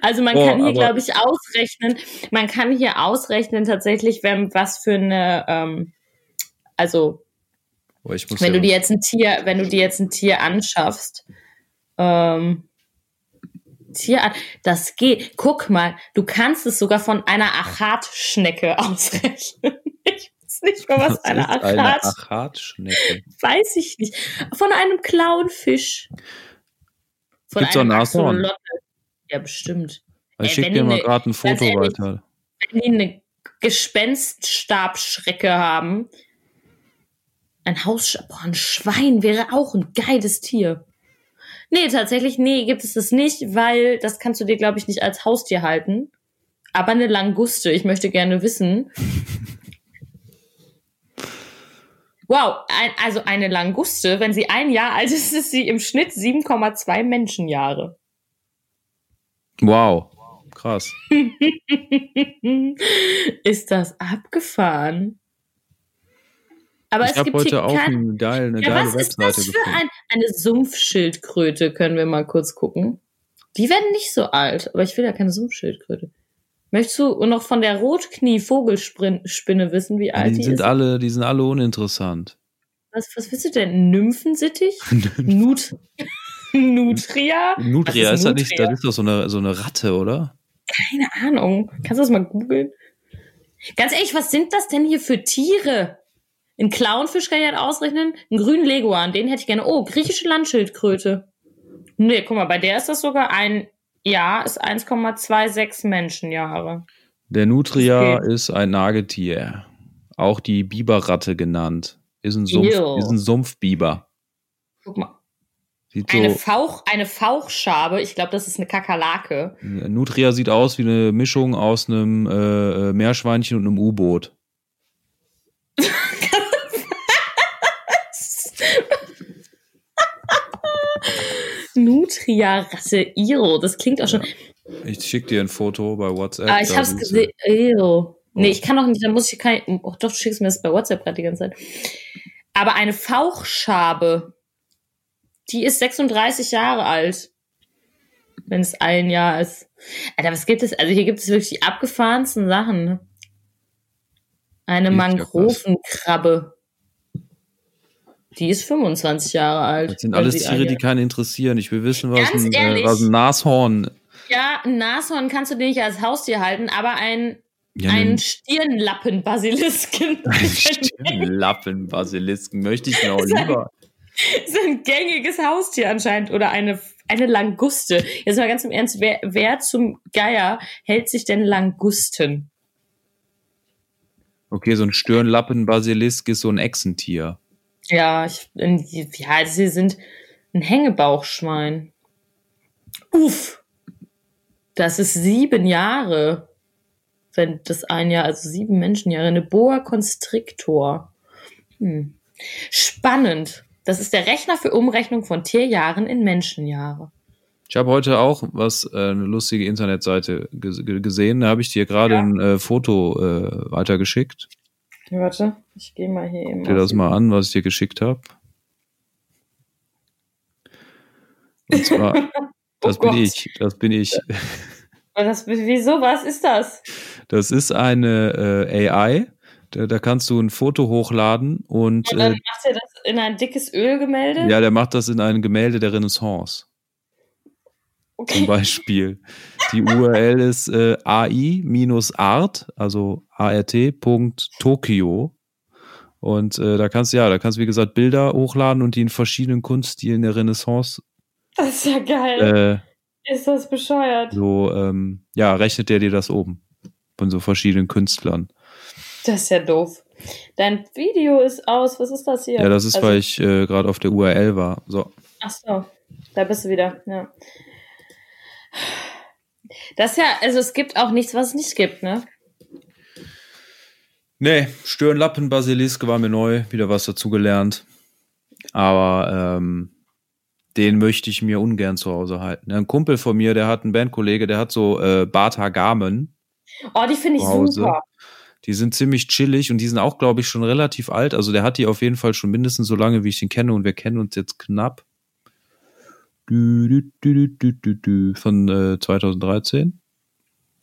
Speaker 1: Also man
Speaker 2: Oh,
Speaker 1: kann hier, glaube ich, ausrechnen. Man kann hier ausrechnen tatsächlich, wenn was für eine, ähm, also
Speaker 2: Oh,
Speaker 1: wenn
Speaker 2: ja
Speaker 1: du dir jetzt ein Tier, wenn du dir jetzt ein Tier anschaffst, ähm, Tier an, das geht. Guck mal, du kannst es sogar von einer Achatschnecke ausrechnen. Ich weiß nicht mal, was,
Speaker 2: was
Speaker 1: eine
Speaker 2: ist eine
Speaker 1: Achat,
Speaker 2: Achatschnecke?
Speaker 1: weiß ich nicht. Von einem Clownfisch. Von
Speaker 2: Gibt's
Speaker 1: einem? Axolotl. Ja, bestimmt.
Speaker 2: Ich schicke dir mal gerade ein Foto
Speaker 1: ehrlich,
Speaker 2: weiter.
Speaker 1: wenn die eine Gespenststabschrecke haben. Ein Haus, boah, ein Schwein wäre auch ein geiles Tier. Nee, tatsächlich, nee, gibt es das nicht, weil das kannst du dir, glaube ich, nicht als Haustier halten. Aber eine Languste, ich möchte gerne wissen. Wow, ein, also eine Languste, wenn sie ein Jahr alt ist, ist sie im Schnitt 7,2 Menschenjahre.
Speaker 2: Wow. Krass.
Speaker 1: ist das abgefahren? Aber
Speaker 2: ich
Speaker 1: es
Speaker 2: habe
Speaker 1: gibt hier
Speaker 2: heute auch
Speaker 1: kein,
Speaker 2: eine geile, eine
Speaker 1: ja,
Speaker 2: geile
Speaker 1: was ist
Speaker 2: Webseite
Speaker 1: das für ein, eine Sumpfschildkröte? Können wir mal kurz gucken. Die werden nicht so alt, aber ich will ja keine Sumpfschildkröte. Möchtest du noch von der Rotknie-Vogelspinne wissen, wie alt
Speaker 2: die
Speaker 1: die,
Speaker 2: sind
Speaker 1: ist?
Speaker 2: alle, die sind alle uninteressant.
Speaker 1: Was, was willst du denn? Nymphensittich? Nut Nutria?
Speaker 2: Nutria
Speaker 1: Was
Speaker 2: ist, das nicht,
Speaker 1: Nutria?
Speaker 2: das ist doch so eine, so eine Ratte, oder?
Speaker 1: Keine Ahnung. Kannst du das mal googeln? Ganz ehrlich, was sind das denn hier für Tiere? Ein Clownfisch kann ich halt ausrechnen. Einen grünen Leguan, den hätte ich gerne. Oh, griechische Landschildkröte. Nee, guck mal, bei der ist das sogar ein Jahr, ist 1,26 Menschenjahre.
Speaker 2: Der Nutria
Speaker 1: Das
Speaker 2: ist ein Nagetier. Auch die Biberratte genannt. Ist ein, Sumpf, ist ein Sumpfbiber.
Speaker 1: Guck mal.
Speaker 2: Sieht
Speaker 1: Eine,
Speaker 2: so,
Speaker 1: Fauch, eine Fauchschabe, ich glaube, das ist eine Kakerlake.
Speaker 2: Nutria sieht aus wie eine Mischung aus einem äh, Meerschweinchen und einem U-Boot.
Speaker 1: Nutria-Rasse Iro. Das klingt auch schon.
Speaker 2: Ich schicke dir ein Foto bei WhatsApp.
Speaker 1: Ah, ich hab's gesehen. Ew. Nee, ich kann doch nicht, da muss ich kein. Oh, doch, du schickst mir das bei WhatsApp gerade die ganze Zeit. Aber eine Fauchschabe, die ist 36 Jahre alt. Wenn es ein Jahr ist. Alter, was gibt es? Also hier gibt es wirklich die abgefahrensten Sachen. ne? Eine
Speaker 2: ja.
Speaker 1: Mangrovenkrabbe. Die ist 25 Jahre alt.
Speaker 2: Das sind alles Tiere, die keinen interessieren. Ich will wissen, was
Speaker 1: Ganz
Speaker 2: ein, äh, was ein Nashorn.
Speaker 1: Ja, ein Nashorn kannst du dir nicht als Haustier halten, aber ein,
Speaker 2: Ja,
Speaker 1: ein Stirnlappenbasilisken.
Speaker 2: Stirnlappenbasilisken möchte ich mir auch lieber.
Speaker 1: ist ein gängiges Haustier anscheinend oder eine, eine Languste. Jetzt mal ganz im Ernst, wer, wer zum Geier hält sich denn Langusten?
Speaker 2: Okay, so ein Stirnlappenbasilisk ist so ein Echsentier.
Speaker 1: Ja, ich, ja, sie sind ein Hängebauchschwein. Uff. Das ist sieben Jahre. Wenn das ein Jahr, also sieben Menschenjahre. Eine Boa Constrictor. Hm. Spannend. Das ist der Rechner für Umrechnung von Tierjahren in Menschenjahre.
Speaker 2: Ich habe heute auch was, äh, eine lustige Internetseite ges- ge- gesehen. Da habe ich dir gerade
Speaker 1: Ja.
Speaker 2: ein äh, Foto äh, weitergeschickt.
Speaker 1: Ja, warte, ich gehe mal hier eben.
Speaker 2: Dir das mal an, was ich dir geschickt habe. Und zwar, das
Speaker 1: Oh
Speaker 2: bin
Speaker 1: Gott.
Speaker 2: ich. Das bin ich.
Speaker 1: Das, wieso? Was ist das?
Speaker 2: Das ist eine äh, AI. Da, da kannst du ein Foto hochladen und
Speaker 1: Und dann
Speaker 2: äh,
Speaker 1: macht er das in ein dickes Ölgemälde?
Speaker 2: ja, der macht das in ein Gemälde der Renaissance.
Speaker 1: Okay.
Speaker 2: Zum Beispiel. Die URL ist äh, ai-art, also art.tokio. Und äh, da kannst du, ja, da kannst du, wie gesagt, Bilder hochladen und die in verschiedenen Kunststilen der Renaissance
Speaker 1: Das ist ja geil.
Speaker 2: äh,
Speaker 1: ist das bescheuert?
Speaker 2: so, ähm, ja, rechnet der dir das oben. Von so verschiedenen Künstlern.
Speaker 1: Das ist ja doof. Dein Video ist aus. Was ist das hier?
Speaker 2: Ja, das ist, also, weil ich äh, gerade auf der URL war. So.
Speaker 1: Ach so, da bist du wieder. Ja. Das ist ja, also es gibt auch nichts, was es nicht gibt, ne?
Speaker 2: Nee, Stirnlappen Basilisk war mir neu, wieder was dazugelernt. Aber ähm, den möchte ich mir ungern zu Hause halten. Ein Kumpel von mir, der hat einen Bandkollege, der hat so äh, Bata Garmen.
Speaker 1: Oh, die finde ich super.
Speaker 2: Die sind ziemlich chillig und die sind auch, glaube ich, schon relativ alt. Also der hat die auf jeden Fall schon mindestens so lange, wie ich ihn kenne. Und wir kennen uns jetzt knapp von äh, 2013.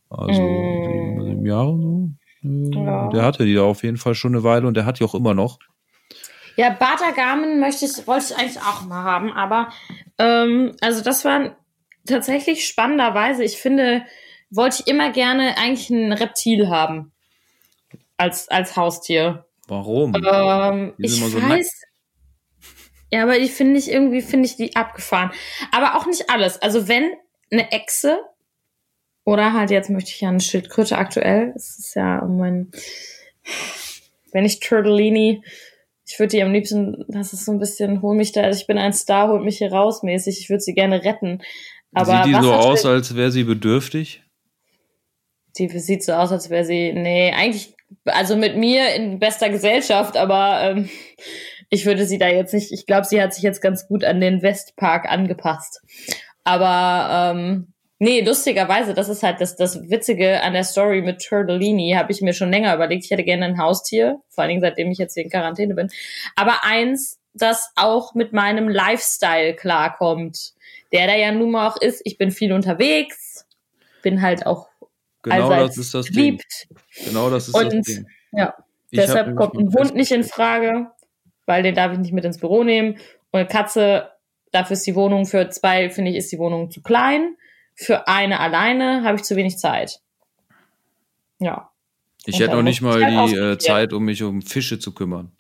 Speaker 2: Also mm. sieben Jahre so. Ja. Der hatte die auf jeden Fall schon eine Weile und der hat die auch immer noch.
Speaker 1: Ja, Bata Garmin möchte ich, wollte ich eigentlich auch mal haben, aber ähm, also das war tatsächlich spannenderweise. Ich finde, wollte ich immer gerne eigentlich ein Reptil haben als als Haustier.
Speaker 2: Warum?
Speaker 1: Ähm, ich so weiß. Ja, aber ich finde ich irgendwie finde ich die abgefahren. Aber auch nicht alles. Also wenn eine Echse oder halt jetzt möchte ich ja eine Schildkröte aktuell. Das ist ja mein wenn ich Turtellini ich würde die am liebsten, das ist so ein bisschen, hol mich da, also ich bin ein Star, hol mich hier raus mäßig. Ich würde sie gerne retten.
Speaker 2: Aber sieht die so aus, als wäre sie bedürftig?
Speaker 1: Die sieht so aus, als wäre sie, nee, eigentlich, also mit mir in bester Gesellschaft, aber ähm, ich würde sie da jetzt nicht, ich glaube, sie hat sich jetzt ganz gut an den Westpark angepasst. Aber ähm, Nee, lustigerweise, das ist halt das, das Witzige an der Story mit Turtellini, habe ich mir schon länger überlegt. Ich hätte gerne ein Haustier, vor allen Dingen seitdem ich jetzt hier in Quarantäne bin. Aber eins, das auch mit meinem Lifestyle klarkommt. Der da ja nun mal auch ist, ich bin viel unterwegs, bin halt auch
Speaker 2: genau das ist das
Speaker 1: geliebt.
Speaker 2: Ding. Genau das ist
Speaker 1: Und,
Speaker 2: das Ding.
Speaker 1: Ja, ich deshalb kommt ein Hund nicht in Frage, weil den darf ich nicht mit ins Büro nehmen. Und eine Katze, dafür ist die Wohnung für zwei, finde ich, ist die Wohnung zu klein für eine alleine habe ich zu wenig Zeit. Ja.
Speaker 2: Ich hätte auch nicht mal die äh, Zeit, um mich um Fische zu kümmern.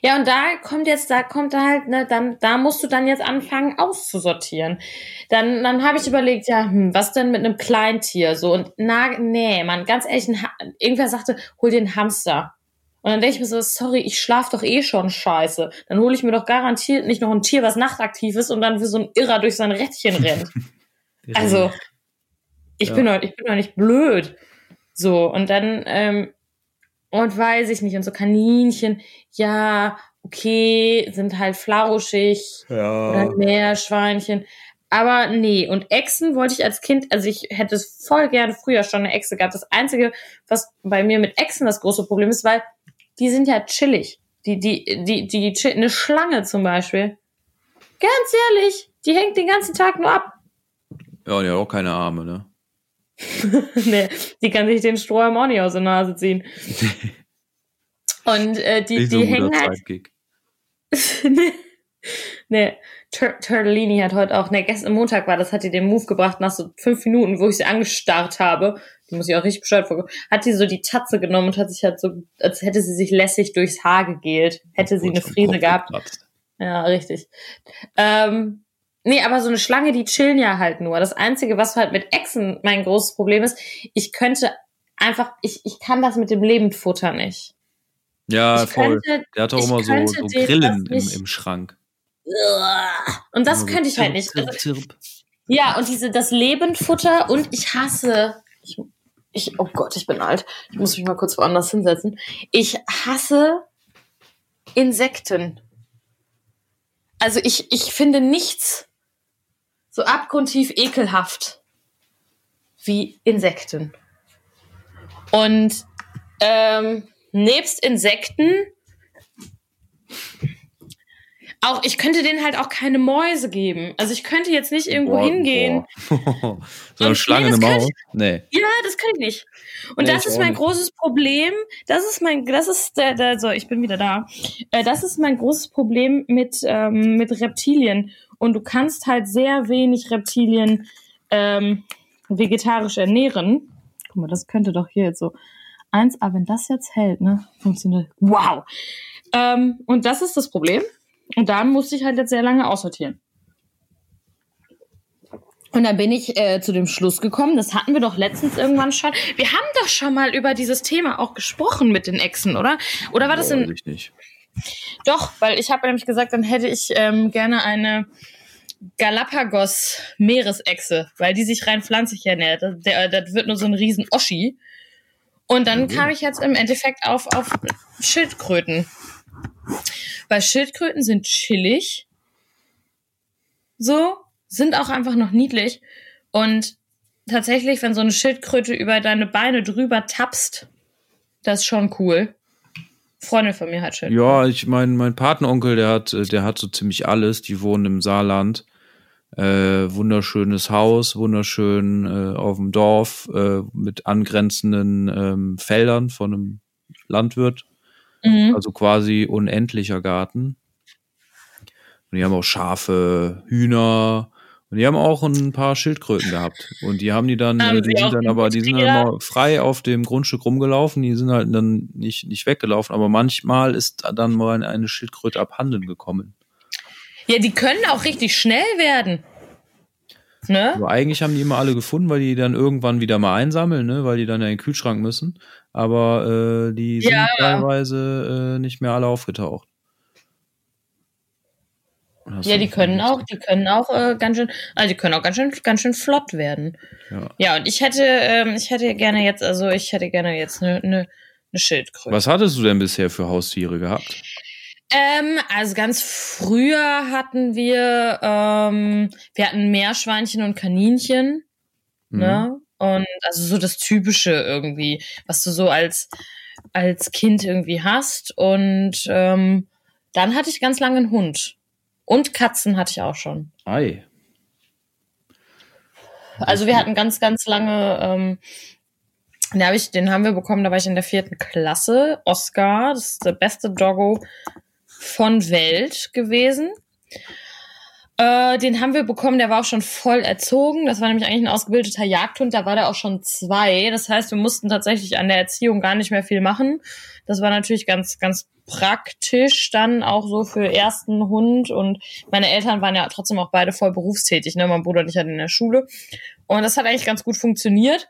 Speaker 1: Ja, und da kommt jetzt, da kommt halt, ne, dann, da musst du dann jetzt anfangen auszusortieren. Dann, dann habe ich überlegt, ja, hm, was denn mit einem Kleintier so und na, nee, man, ganz ehrlich, irgendwer sagte, hol einen Hamster. Und dann denke ich mir so, sorry, ich schlaf doch eh schon scheiße. Dann hole ich mir doch garantiert nicht noch ein Tier, was nachtaktiv ist und dann wie so ein Irrer durch sein Rädchen rennt. also, ich, ja. bin doch, ich bin doch nicht blöd. So, und dann, ähm, und weiß ich nicht, und so Kaninchen, ja, okay, sind halt flauschig.
Speaker 2: Ja.
Speaker 1: Oder Meerschweinchen. Aber nee, und Echsen wollte ich als Kind, also ich hätte es voll gerne früher schon eine Echse gehabt. Das Einzige, was bei mir mit Echsen das große Problem ist, weil die sind ja chillig. Die, die, die, die, die, eine Schlange zum Beispiel. Ganz ehrlich, die hängt den ganzen Tag nur ab.
Speaker 2: Ja, und die hat auch keine Arme, ne?
Speaker 1: nee, die kann sich den Strohhalm auch nicht aus der Nase ziehen. und äh, die, nicht die hängen halt. nee. nee. Tur Turtellini hat heute auch, ne, gestern Montag war das, hat die den Move gebracht nach so fünf Minuten, wo ich sie angestarrt habe die muss ich auch richtig bescheuert vorkommen, hat die so die Tatze genommen und hat sich halt so, als hätte sie sich lässig durchs Haar gegelt. Hätte sie eine Frise gehabt. Ja, richtig. Ähm, nee, aber so eine Schlange, die chillen ja halt nur. Das Einzige, was halt mit Echsen mein großes Problem ist, ich könnte einfach, ich, ich kann das mit dem Lebendfutter nicht.
Speaker 2: Ja, ich voll. Könnte, Der hat auch immer so, so Grillen im, im Schrank.
Speaker 1: Und das könnte ich halt nicht. Also, ja, und diese, das Lebendfutter und ich hasse, ich ich, oh Gott, ich bin alt. Ich muss mich mal kurz woanders hinsetzen. Ich hasse Insekten. Also ich, ich finde nichts so abgrundtief ekelhaft wie Insekten. Und ähm, nebst Insekten auch, ich könnte denen halt auch keine Mäuse geben. Also ich könnte jetzt nicht irgendwo boah, hingehen.
Speaker 2: Boah. so eine Schlange, nee, eine Maus?
Speaker 1: nee. Ja, das kann ich nicht. Und nee, das ist mein nicht. großes Problem. Das ist mein, das ist der, der, so, ich bin wieder da. Äh, das ist mein großes Problem mit, ähm, mit Reptilien. Und du kannst halt sehr wenig Reptilien ähm, vegetarisch ernähren. Guck mal, das könnte doch hier jetzt so eins, aber wenn das jetzt hält, ne, funktioniert. Wow! Ähm, und das ist das Problem. Und da musste ich halt jetzt sehr lange aussortieren. Und dann bin ich äh, zu dem Schluss gekommen, das hatten wir doch letztens irgendwann schon. Wir haben doch schon mal über dieses Thema auch gesprochen mit den Echsen, oder? Oder war das in.
Speaker 2: Ich nicht.
Speaker 1: Doch, weil ich habe nämlich gesagt, dann hätte ich ähm, gerne eine Galapagos-Meeresechse, weil die sich rein pflanzlich ernährt. Das, der, das wird nur so ein riesen Oschi. Und dann
Speaker 2: Mhm.
Speaker 1: kam ich jetzt im Endeffekt auf, auf Schildkröten. Weil Schildkröten sind chillig. So, sind auch einfach noch niedlich. Und tatsächlich, wenn so eine Schildkröte über deine Beine drüber tapst, das ist schon cool. Freundin von mir hat Schildkröten.
Speaker 2: Ja, ich mein, mein Patenonkel, der hat, der hat so ziemlich alles. Die wohnen im Saarland. Äh, wunderschönes Haus, wunderschön äh, auf dem Dorf äh, mit angrenzenden ähm, Feldern von einem Landwirt.
Speaker 1: Mhm.
Speaker 2: Also quasi unendlicher Garten. Und die haben auch Schafe, Hühner. Und die haben auch ein paar Schildkröten gehabt. Und die haben die dann,
Speaker 1: Haben
Speaker 2: äh, die sind dann aber, die sind dann immer frei auf dem Grundstück rumgelaufen. Die sind halt dann nicht, nicht weggelaufen. Aber manchmal ist dann mal eine Schildkröte abhanden gekommen.
Speaker 1: Ja, die können auch richtig schnell werden. Ne?
Speaker 2: Aber eigentlich haben die immer alle gefunden, weil die dann irgendwann wieder mal einsammeln, ne? weil die dann ja in den Kühlschrank müssen. Aber äh, die sind
Speaker 1: Ja.
Speaker 2: teilweise äh, nicht mehr alle aufgetaucht.
Speaker 1: Ja, die können auch, die können auch äh, ganz schön, also die können auch ganz schön, ganz schön flott werden.
Speaker 2: Ja.
Speaker 1: Ja, und ich hätte, ähm, ich hätte gerne jetzt, also ich hätte gerne jetzt eine ne, ne Schildkröte.
Speaker 2: Was hattest du denn bisher für Haustiere gehabt?
Speaker 1: Ähm, also ganz früher hatten wir, ähm, wir hatten Meerschweinchen und Kaninchen,
Speaker 2: Mhm.
Speaker 1: ne? Und also so das Typische irgendwie, was du so als, als Kind irgendwie hast. Und ähm, dann hatte ich ganz lange einen Hund. Und Katzen hatte ich auch schon.
Speaker 2: Ei.
Speaker 1: Also wir hatten ganz, ganz lange, ähm, den, hab ich, den haben wir bekommen, da war ich in der vierten Klasse. Oscar, das ist der beste Doggo von Welt gewesen. Äh, den haben wir bekommen, der war auch schon voll erzogen. Das war nämlich eigentlich ein ausgebildeter Jagdhund, da war der auch schon zwei. Das heißt, wir mussten tatsächlich an der Erziehung gar nicht mehr viel machen. Das war natürlich ganz, ganz praktisch dann auch so für ersten Hund und meine Eltern waren ja trotzdem auch beide voll berufstätig, ne? Mein Bruder und ich hatten in der Schule. Und das hat eigentlich ganz gut funktioniert.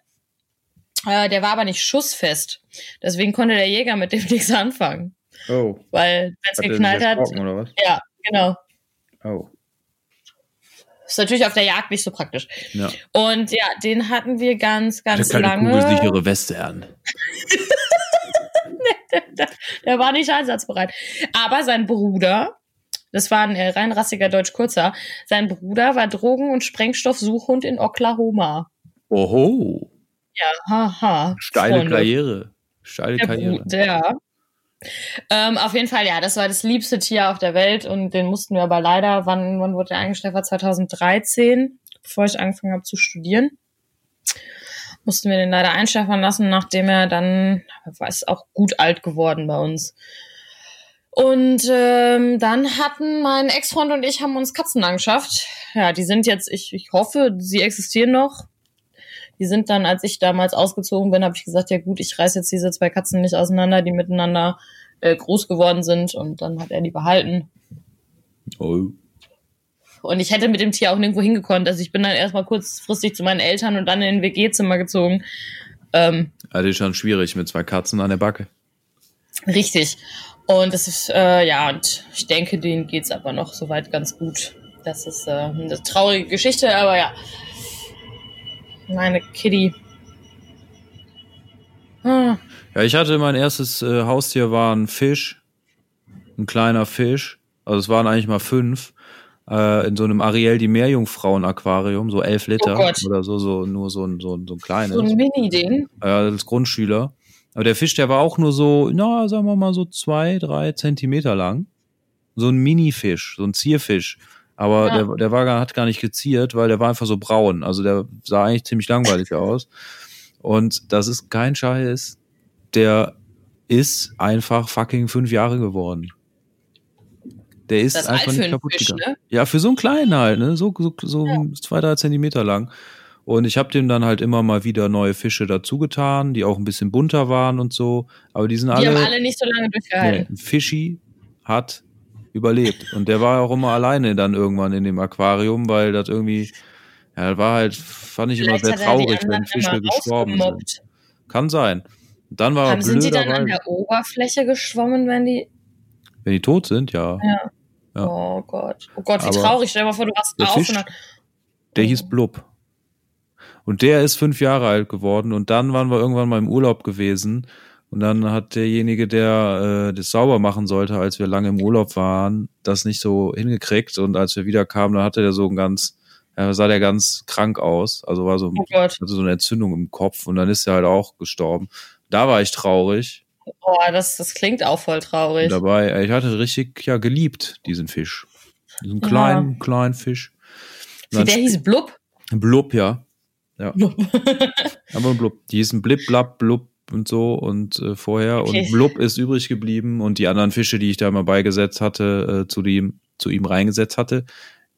Speaker 1: Äh, der war aber nicht schussfest. Deswegen konnte der Jäger mit dem nichts anfangen.
Speaker 2: Oh.
Speaker 1: Weil, wenn es
Speaker 2: der
Speaker 1: geknallt hat, ja, genau.
Speaker 2: Oh.
Speaker 1: Ist natürlich auf der Jagd nicht so praktisch.
Speaker 2: Ja.
Speaker 1: Und ja, den hatten wir ganz, ganz
Speaker 2: Hatte keine
Speaker 1: lange.
Speaker 2: kugelsichere Weste an.
Speaker 1: Der war nicht einsatzbereit. Aber sein Bruder, das war ein äh, rein rassiger Deutsch-Kurzer, sein Bruder war Drogen- und Sprengstoffsuchhund in Oklahoma.
Speaker 2: Oho.
Speaker 1: Ja, haha.
Speaker 2: Steile
Speaker 1: Freunde.
Speaker 2: Karriere. Steile
Speaker 1: Der
Speaker 2: Karriere.
Speaker 1: Ja. Ähm, auf jeden Fall, ja, das war das liebste Tier auf der Welt und den mussten wir aber leider, wann, wann wurde der eingestellt? War 2013, bevor ich angefangen habe zu studieren. Mussten wir den leider einschläfern lassen, nachdem er dann, war ist auch gut alt geworden bei uns. Und ähm, dann hatten mein Ex-Freund und ich haben uns Katzen angeschafft. Ja, die sind jetzt, ich, ich hoffe, sie existieren noch. Die sind dann, als ich damals ausgezogen bin, habe ich gesagt, ja gut, ich reiß jetzt diese zwei Katzen nicht auseinander, die miteinander äh, groß geworden sind. Und dann hat er die behalten.
Speaker 2: Oh.
Speaker 1: Und ich hätte mit dem Tier auch nirgendwo hingekonnt. Also ich bin dann erstmal kurzfristig zu meinen Eltern und dann in ein WG-Zimmer gezogen. Ähm,
Speaker 2: Also schon schwierig mit zwei Katzen an der Backe.
Speaker 1: richtig. Und das ist, äh, ja, und ich denke, denen geht's aber noch soweit ganz gut. Das ist äh, eine traurige Geschichte, aber ja. Meine Kitty. Ah.
Speaker 2: Ja, ich hatte mein erstes äh, Haustier war ein Fisch, ein kleiner Fisch. Also es waren eigentlich mal fünf äh, in so einem Ariel die Meerjungfrauen Aquarium, so elf Liter
Speaker 1: Oh
Speaker 2: oder so, so nur so ein so ein, so ein kleines
Speaker 1: So ein Mini-Ding.
Speaker 2: äh, als Grundschüler. Aber der Fisch, der war auch nur so, na, sagen wir mal so zwei, drei Zentimeter lang. So ein Mini-Fisch, so ein Zierfisch. Aber
Speaker 1: Ja.
Speaker 2: der, der war gar, hat gar nicht geziert, weil der war einfach so braun. Also der sah eigentlich ziemlich langweilig aus. Und das ist kein Scheiß. Der ist einfach fucking fünf Jahre geworden. Der ist
Speaker 1: Das
Speaker 2: einfach nicht kaputt
Speaker 1: Fisch,
Speaker 2: gegangen.
Speaker 1: ne?
Speaker 2: Ja, für so einen kleinen halt, ne? So, so, so zwei, drei Zentimeter lang. Und ich habe dem dann halt immer mal wieder neue Fische dazugetan, die auch ein bisschen bunter waren und so. Aber die sind
Speaker 1: Die
Speaker 2: alle.
Speaker 1: haben alle nicht so lange durchgehalten.
Speaker 2: nee, Fischi hat überlebt. Und der war auch immer alleine dann irgendwann in dem Aquarium, weil das irgendwie, Ja, war halt, fand ich immer
Speaker 1: Vielleicht
Speaker 2: sehr
Speaker 1: hat er die
Speaker 2: traurig, wenn Fische
Speaker 1: immer
Speaker 2: gestorben sind. Kann sein. Und dann war
Speaker 1: Haben, sind die dann an der Oberfläche geschwommen, wenn die.
Speaker 2: wenn die tot sind, ja.
Speaker 1: Ja.
Speaker 2: Ja.
Speaker 1: Oh Gott. Oh Gott, wie
Speaker 2: Aber
Speaker 1: traurig. Stell dir mal vor, du wachst
Speaker 2: der
Speaker 1: auf
Speaker 2: Fisch-
Speaker 1: und dann.
Speaker 2: Der hieß Blub. Und der ist fünf Jahre alt geworden und dann waren wir irgendwann mal im Urlaub gewesen und dann hat derjenige, der äh, das sauber machen sollte, als wir lange im Urlaub waren, das nicht so hingekriegt und als wir wieder kamen, dann hatte der so ein ganz, ja, sah der ganz krank aus, also war so,
Speaker 1: Oh Gott.
Speaker 2: hatte so eine Entzündung im Kopf und dann ist er halt auch gestorben. Da war ich traurig
Speaker 1: Oh, das, das klingt auch voll traurig.
Speaker 2: und dabei, äh, ich hatte richtig ja geliebt diesen Fisch, diesen
Speaker 1: Ja.
Speaker 2: kleinen kleinen Fisch.
Speaker 1: Wie, der hieß Blub?
Speaker 2: Blub, ja.
Speaker 1: Blub.
Speaker 2: Aber Blub, die hießen Blip, Blab, Blub und so und äh, vorher
Speaker 1: Okay.
Speaker 2: und Blub ist übrig geblieben und die anderen Fische, die ich da mal beigesetzt hatte, äh, zu dem, zu ihm reingesetzt hatte,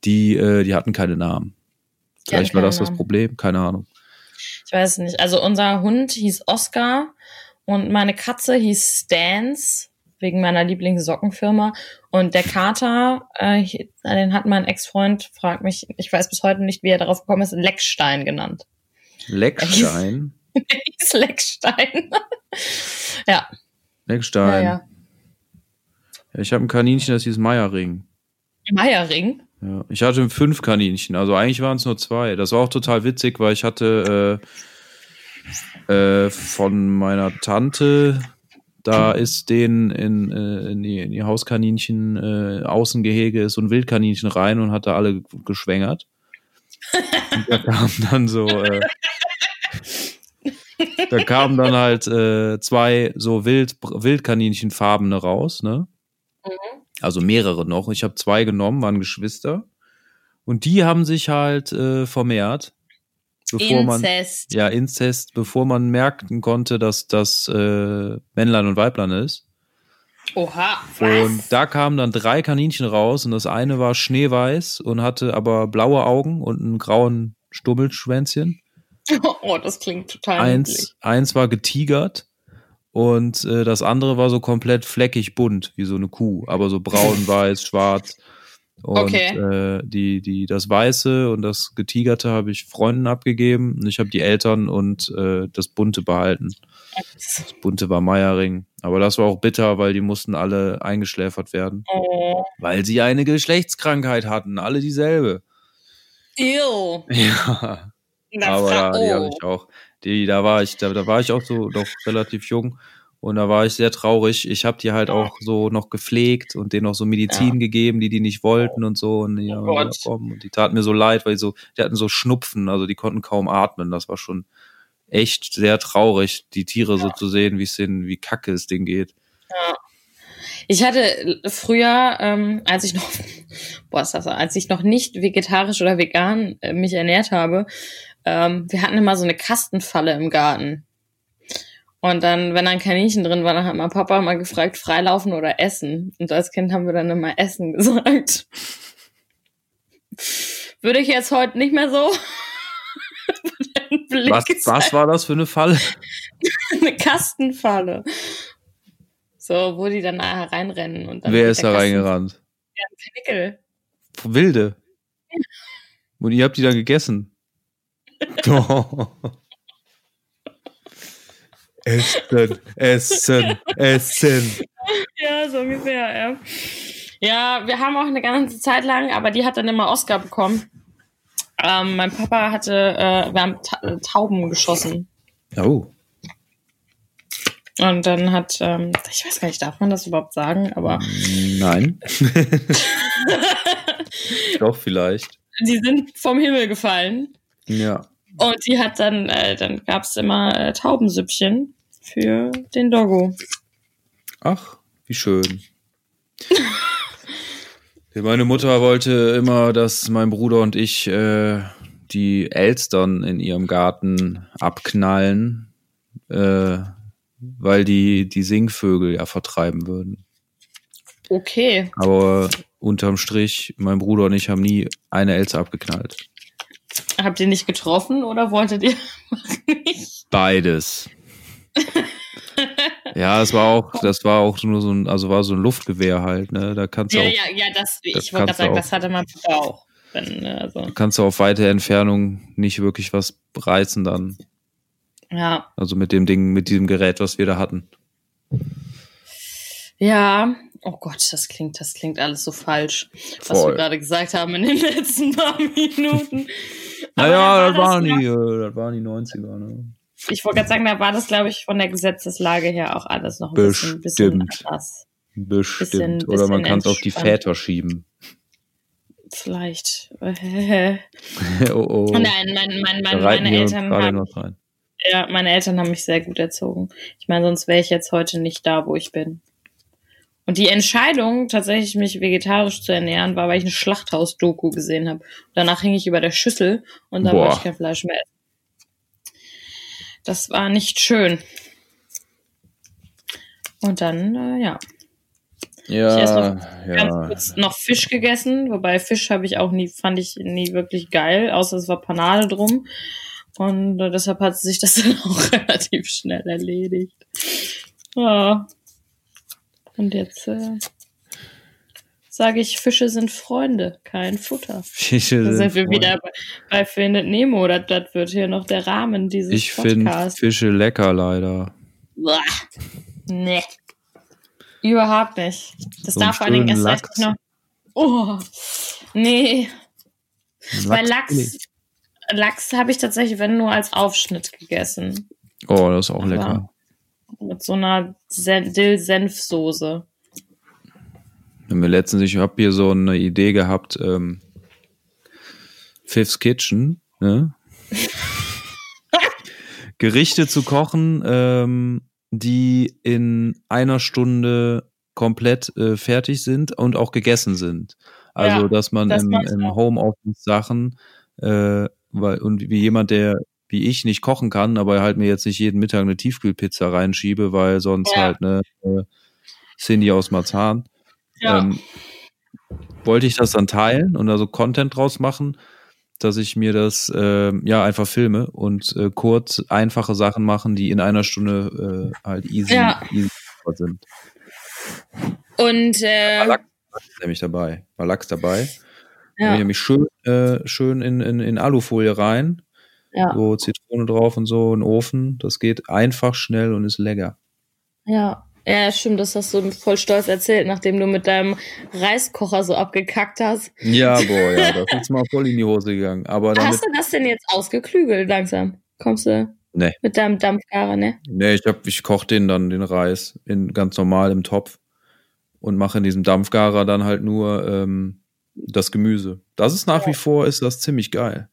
Speaker 2: die, äh, die hatten keine Namen.
Speaker 1: Die
Speaker 2: Vielleicht war das das
Speaker 1: Namen.
Speaker 2: Problem, keine Ahnung.
Speaker 1: Ich weiß nicht. Also unser Hund hieß Oscar und meine Katze hieß Stans wegen meiner Lieblingssockenfirma und der Kater, äh, den hat mein Ex-Freund, fragt mich, ich weiß bis heute nicht, wie er darauf gekommen ist, Leckstein genannt.
Speaker 2: Leckstein.
Speaker 1: Hieß Leckstein. ja,
Speaker 2: Leckstein.
Speaker 1: ja,
Speaker 2: Ja. Ich habe ein Kaninchen, das hieß Meierring.
Speaker 1: Meierring.
Speaker 2: Ja, ich hatte fünf Kaninchen, also eigentlich waren es nur zwei. Das war auch total witzig, weil ich hatte äh, äh, von meiner Tante, da ist den in, äh, in, die, in die Hauskaninchen äh, Außengehege ist so ein Wildkaninchen rein und hat da alle geschwängert. Und da kam dann so, äh, da kamen dann halt äh, zwei so Wild, Wildkaninchenfarbene raus, ne? Also mehrere noch. Ich habe zwei genommen, waren Geschwister. Und die haben sich halt äh, vermehrt. Bevor man,
Speaker 1: Inzest.
Speaker 2: ja, Inzest, bevor man merken konnte, dass das äh, Männlein und Weiblein ist.
Speaker 1: Oha.
Speaker 2: Und
Speaker 1: Was?
Speaker 2: da kamen dann drei Kaninchen raus und das eine war schneeweiß und hatte aber blaue Augen und einen grauen Stummelschwänzchen.
Speaker 1: Oh, das klingt total.
Speaker 2: Eins, eins war getigert und äh, das andere war so komplett fleckig bunt, wie so eine Kuh, aber so braun, weiß, schwarz. Und
Speaker 1: Okay.
Speaker 2: äh, die, die, das Weiße und das Getigerte habe ich Freunden abgegeben und ich habe die Eltern und äh, das Bunte behalten. Das Bunte war Meiering. Aber das war auch bitter, weil die mussten alle eingeschläfert werden.
Speaker 1: Oh.
Speaker 2: Weil sie eine Geschlechtskrankheit hatten, alle dieselbe.
Speaker 1: Ew.
Speaker 2: Ja. Aber ja, die habe
Speaker 1: oh.
Speaker 2: ich auch. Die, da war ich, da, da war ich auch so noch relativ jung und da war ich sehr traurig. Ich habe die halt auch so noch gepflegt und denen noch so Medizin gegeben, die die nicht wollten und so und die,
Speaker 1: Oh
Speaker 2: haben komm, und die taten mir so leid, weil die so, die hatten so Schnupfen, also die konnten kaum atmen. Das war schon echt sehr traurig, die Tiere so zu sehen, wie es denen, wie kacke es denen geht.
Speaker 1: Ich hatte früher, ähm, als ich noch, boah, ist das, als ich noch nicht vegetarisch oder vegan äh, mich ernährt habe, ähm, wir hatten immer so eine Kastenfalle im Garten. Und dann, wenn da ein Kaninchen drin war, dann hat mein Papa mal gefragt, freilaufen oder essen. Und als Kind haben wir dann immer Essen gesagt. Würde ich jetzt heute nicht mehr so.
Speaker 2: Was, was war das für eine Falle?
Speaker 1: eine Kastenfalle. So, wo die dann nachher reinrennen und dann.
Speaker 2: Wer ist da reingerannt?
Speaker 1: Nickel.
Speaker 2: Wilde. Und ihr habt die dann gegessen. Essen, Essen, Essen.
Speaker 1: Ja, so ungefähr, ja. Ja, wir haben auch eine ganze Zeit lang, aber die hat dann immer Oscar bekommen. Ähm, mein Papa hatte, äh, wir haben Ta äh, Tauben geschossen.
Speaker 2: Oh.
Speaker 1: Und dann hat, ähm, ich weiß gar nicht, darf man das überhaupt sagen, aber
Speaker 2: Nein. Doch, vielleicht.
Speaker 1: die sind vom Himmel gefallen.
Speaker 2: Ja.
Speaker 1: Und die hat dann, äh, dann gab's immer äh, Taubensüppchen für den Doggo.
Speaker 2: Ach, wie schön. Meine Mutter wollte immer, dass mein Bruder und ich äh, die Elstern in ihrem Garten abknallen, äh, weil die die Singvögel ja vertreiben würden.
Speaker 1: Okay.
Speaker 2: Aber unterm Strich, mein Bruder und ich haben nie eine Elster abgeknallt.
Speaker 1: Habt ihr nicht getroffen oder wolltet ihr nicht?
Speaker 2: Beides. ja, es war auch, das war auch nur so ein, also war so ein Luftgewehr halt, ne? Da kannst du
Speaker 1: Ja,
Speaker 2: auch,
Speaker 1: ja, ja, das,
Speaker 2: das
Speaker 1: ich wollte gerade sagen,
Speaker 2: auch.
Speaker 1: das hatte Papa auch. Wenn, also.
Speaker 2: Da kannst du auf weite Entfernung nicht wirklich was reißen dann.
Speaker 1: Ja.
Speaker 2: Also mit dem Ding, mit diesem Gerät, was wir da hatten.
Speaker 1: Ja. Oh Gott, das klingt, das klingt alles so falsch, was
Speaker 2: Voll.
Speaker 1: wir gerade gesagt haben in den letzten paar Minuten.
Speaker 2: Naja,
Speaker 1: da
Speaker 2: das
Speaker 1: war
Speaker 2: waren die, äh, das waren die 90er, ne?
Speaker 1: Ich wollte gerade sagen, da war das, glaube ich, von der Gesetzeslage her auch alles noch ein bisschen, bisschen
Speaker 2: Bestimmt.
Speaker 1: anders.
Speaker 2: Bestimmt.
Speaker 1: Bisschen-
Speaker 2: Oder man
Speaker 1: bisschen
Speaker 2: kann es auf die. Väter schieben.
Speaker 1: Vielleicht.
Speaker 2: oh oh.
Speaker 1: Nein, mein, mein, mein, meine Eltern haben, ja, meine Eltern haben mich sehr gut erzogen. Ich meine, sonst wäre ich jetzt heute nicht da, wo ich bin. Und die Entscheidung, tatsächlich mich vegetarisch zu ernähren, war, weil ich eine Schlachthaus-Doku gesehen habe. Danach hing ich über der Schüssel und dann
Speaker 2: Boah.
Speaker 1: wollte ich kein Fleisch mehr essen. Das war nicht schön. Und dann, äh, ja.
Speaker 2: Ja,
Speaker 1: erst noch ganz
Speaker 2: ja.
Speaker 1: kurz noch Fisch gegessen, wobei Fisch habe ich auch nie, fand ich nie wirklich geil, außer es war Panade drum. Und äh, deshalb hat sich das dann auch relativ schnell erledigt. Ja. Und jetzt äh, sage ich, Fische sind Freunde, kein Futter.
Speaker 2: Fische
Speaker 1: Da sind wir
Speaker 2: voll.
Speaker 1: wieder bei, bei Findet Nemo. Das, das wird hier noch der Rahmen dieses
Speaker 2: Ich finde
Speaker 1: Podcasts.
Speaker 2: Fische lecker, leider.
Speaker 1: Uah. Nee. Überhaupt nicht. Das
Speaker 2: So
Speaker 1: darf vor allen Dingen erst recht
Speaker 2: Lachs.
Speaker 1: noch. Oh. Nee. Bei Lachs,
Speaker 2: Lachsfilet.
Speaker 1: Lachs habe ich tatsächlich, wenn nur als Aufschnitt gegessen.
Speaker 2: Oh, das ist auch
Speaker 1: Aber-
Speaker 2: lecker.
Speaker 1: Mit so einer Sen Dill-Senfsoße.
Speaker 2: Wir haben mir letztens, ich habe hier so eine Idee gehabt, ähm, Fifth's Kitchen, ne? Gerichte zu kochen, ähm, die in einer Stunde komplett äh, fertig sind und auch gegessen sind. Also,
Speaker 1: Ja,
Speaker 2: dass man
Speaker 1: das
Speaker 2: im, im. Homeoffice Sachen, äh, weil, und wie jemand, der wie ich nicht kochen kann, aber halt mir jetzt nicht jeden Mittag eine Tiefkühlpizza reinschiebe, weil sonst
Speaker 1: Ja.
Speaker 2: halt, ne, äh, Cindy aus Marzahn,
Speaker 1: Ja.
Speaker 2: ähm, wollte ich das dann teilen und also Content draus machen, dass ich mir das ähm, ja einfach filme und äh, kurz einfache Sachen machen, die in einer Stunde äh, halt easy,
Speaker 1: Ja.
Speaker 2: easy sind.
Speaker 1: Und äh,
Speaker 2: ist nämlich dabei. War Lachs dabei. Ja.
Speaker 1: ja,
Speaker 2: Nämlich schön, äh, schön in, in, in Alufolie rein,
Speaker 1: ja,
Speaker 2: so Zitrone drauf und so, in den Ofen. Das geht einfach schnell und ist lecker.
Speaker 1: ja. Ja, stimmt, das hast du voll stolz erzählt, nachdem du mit deinem Reiskocher so abgekackt hast.
Speaker 2: Ja, boah, ja, das ist mal voll in die Hose gegangen. Aber
Speaker 1: Hast du das denn jetzt ausgeklügelt langsam? Kommst du
Speaker 2: Nee.
Speaker 1: mit deinem Dampfgarer, ne?
Speaker 2: Nee, ich hab, ich koche den dann, den Reis, in, ganz normal im Topf und mache in diesem Dampfgarer dann halt nur ähm, das Gemüse. Das ist nach wie vor, ist das ziemlich geil.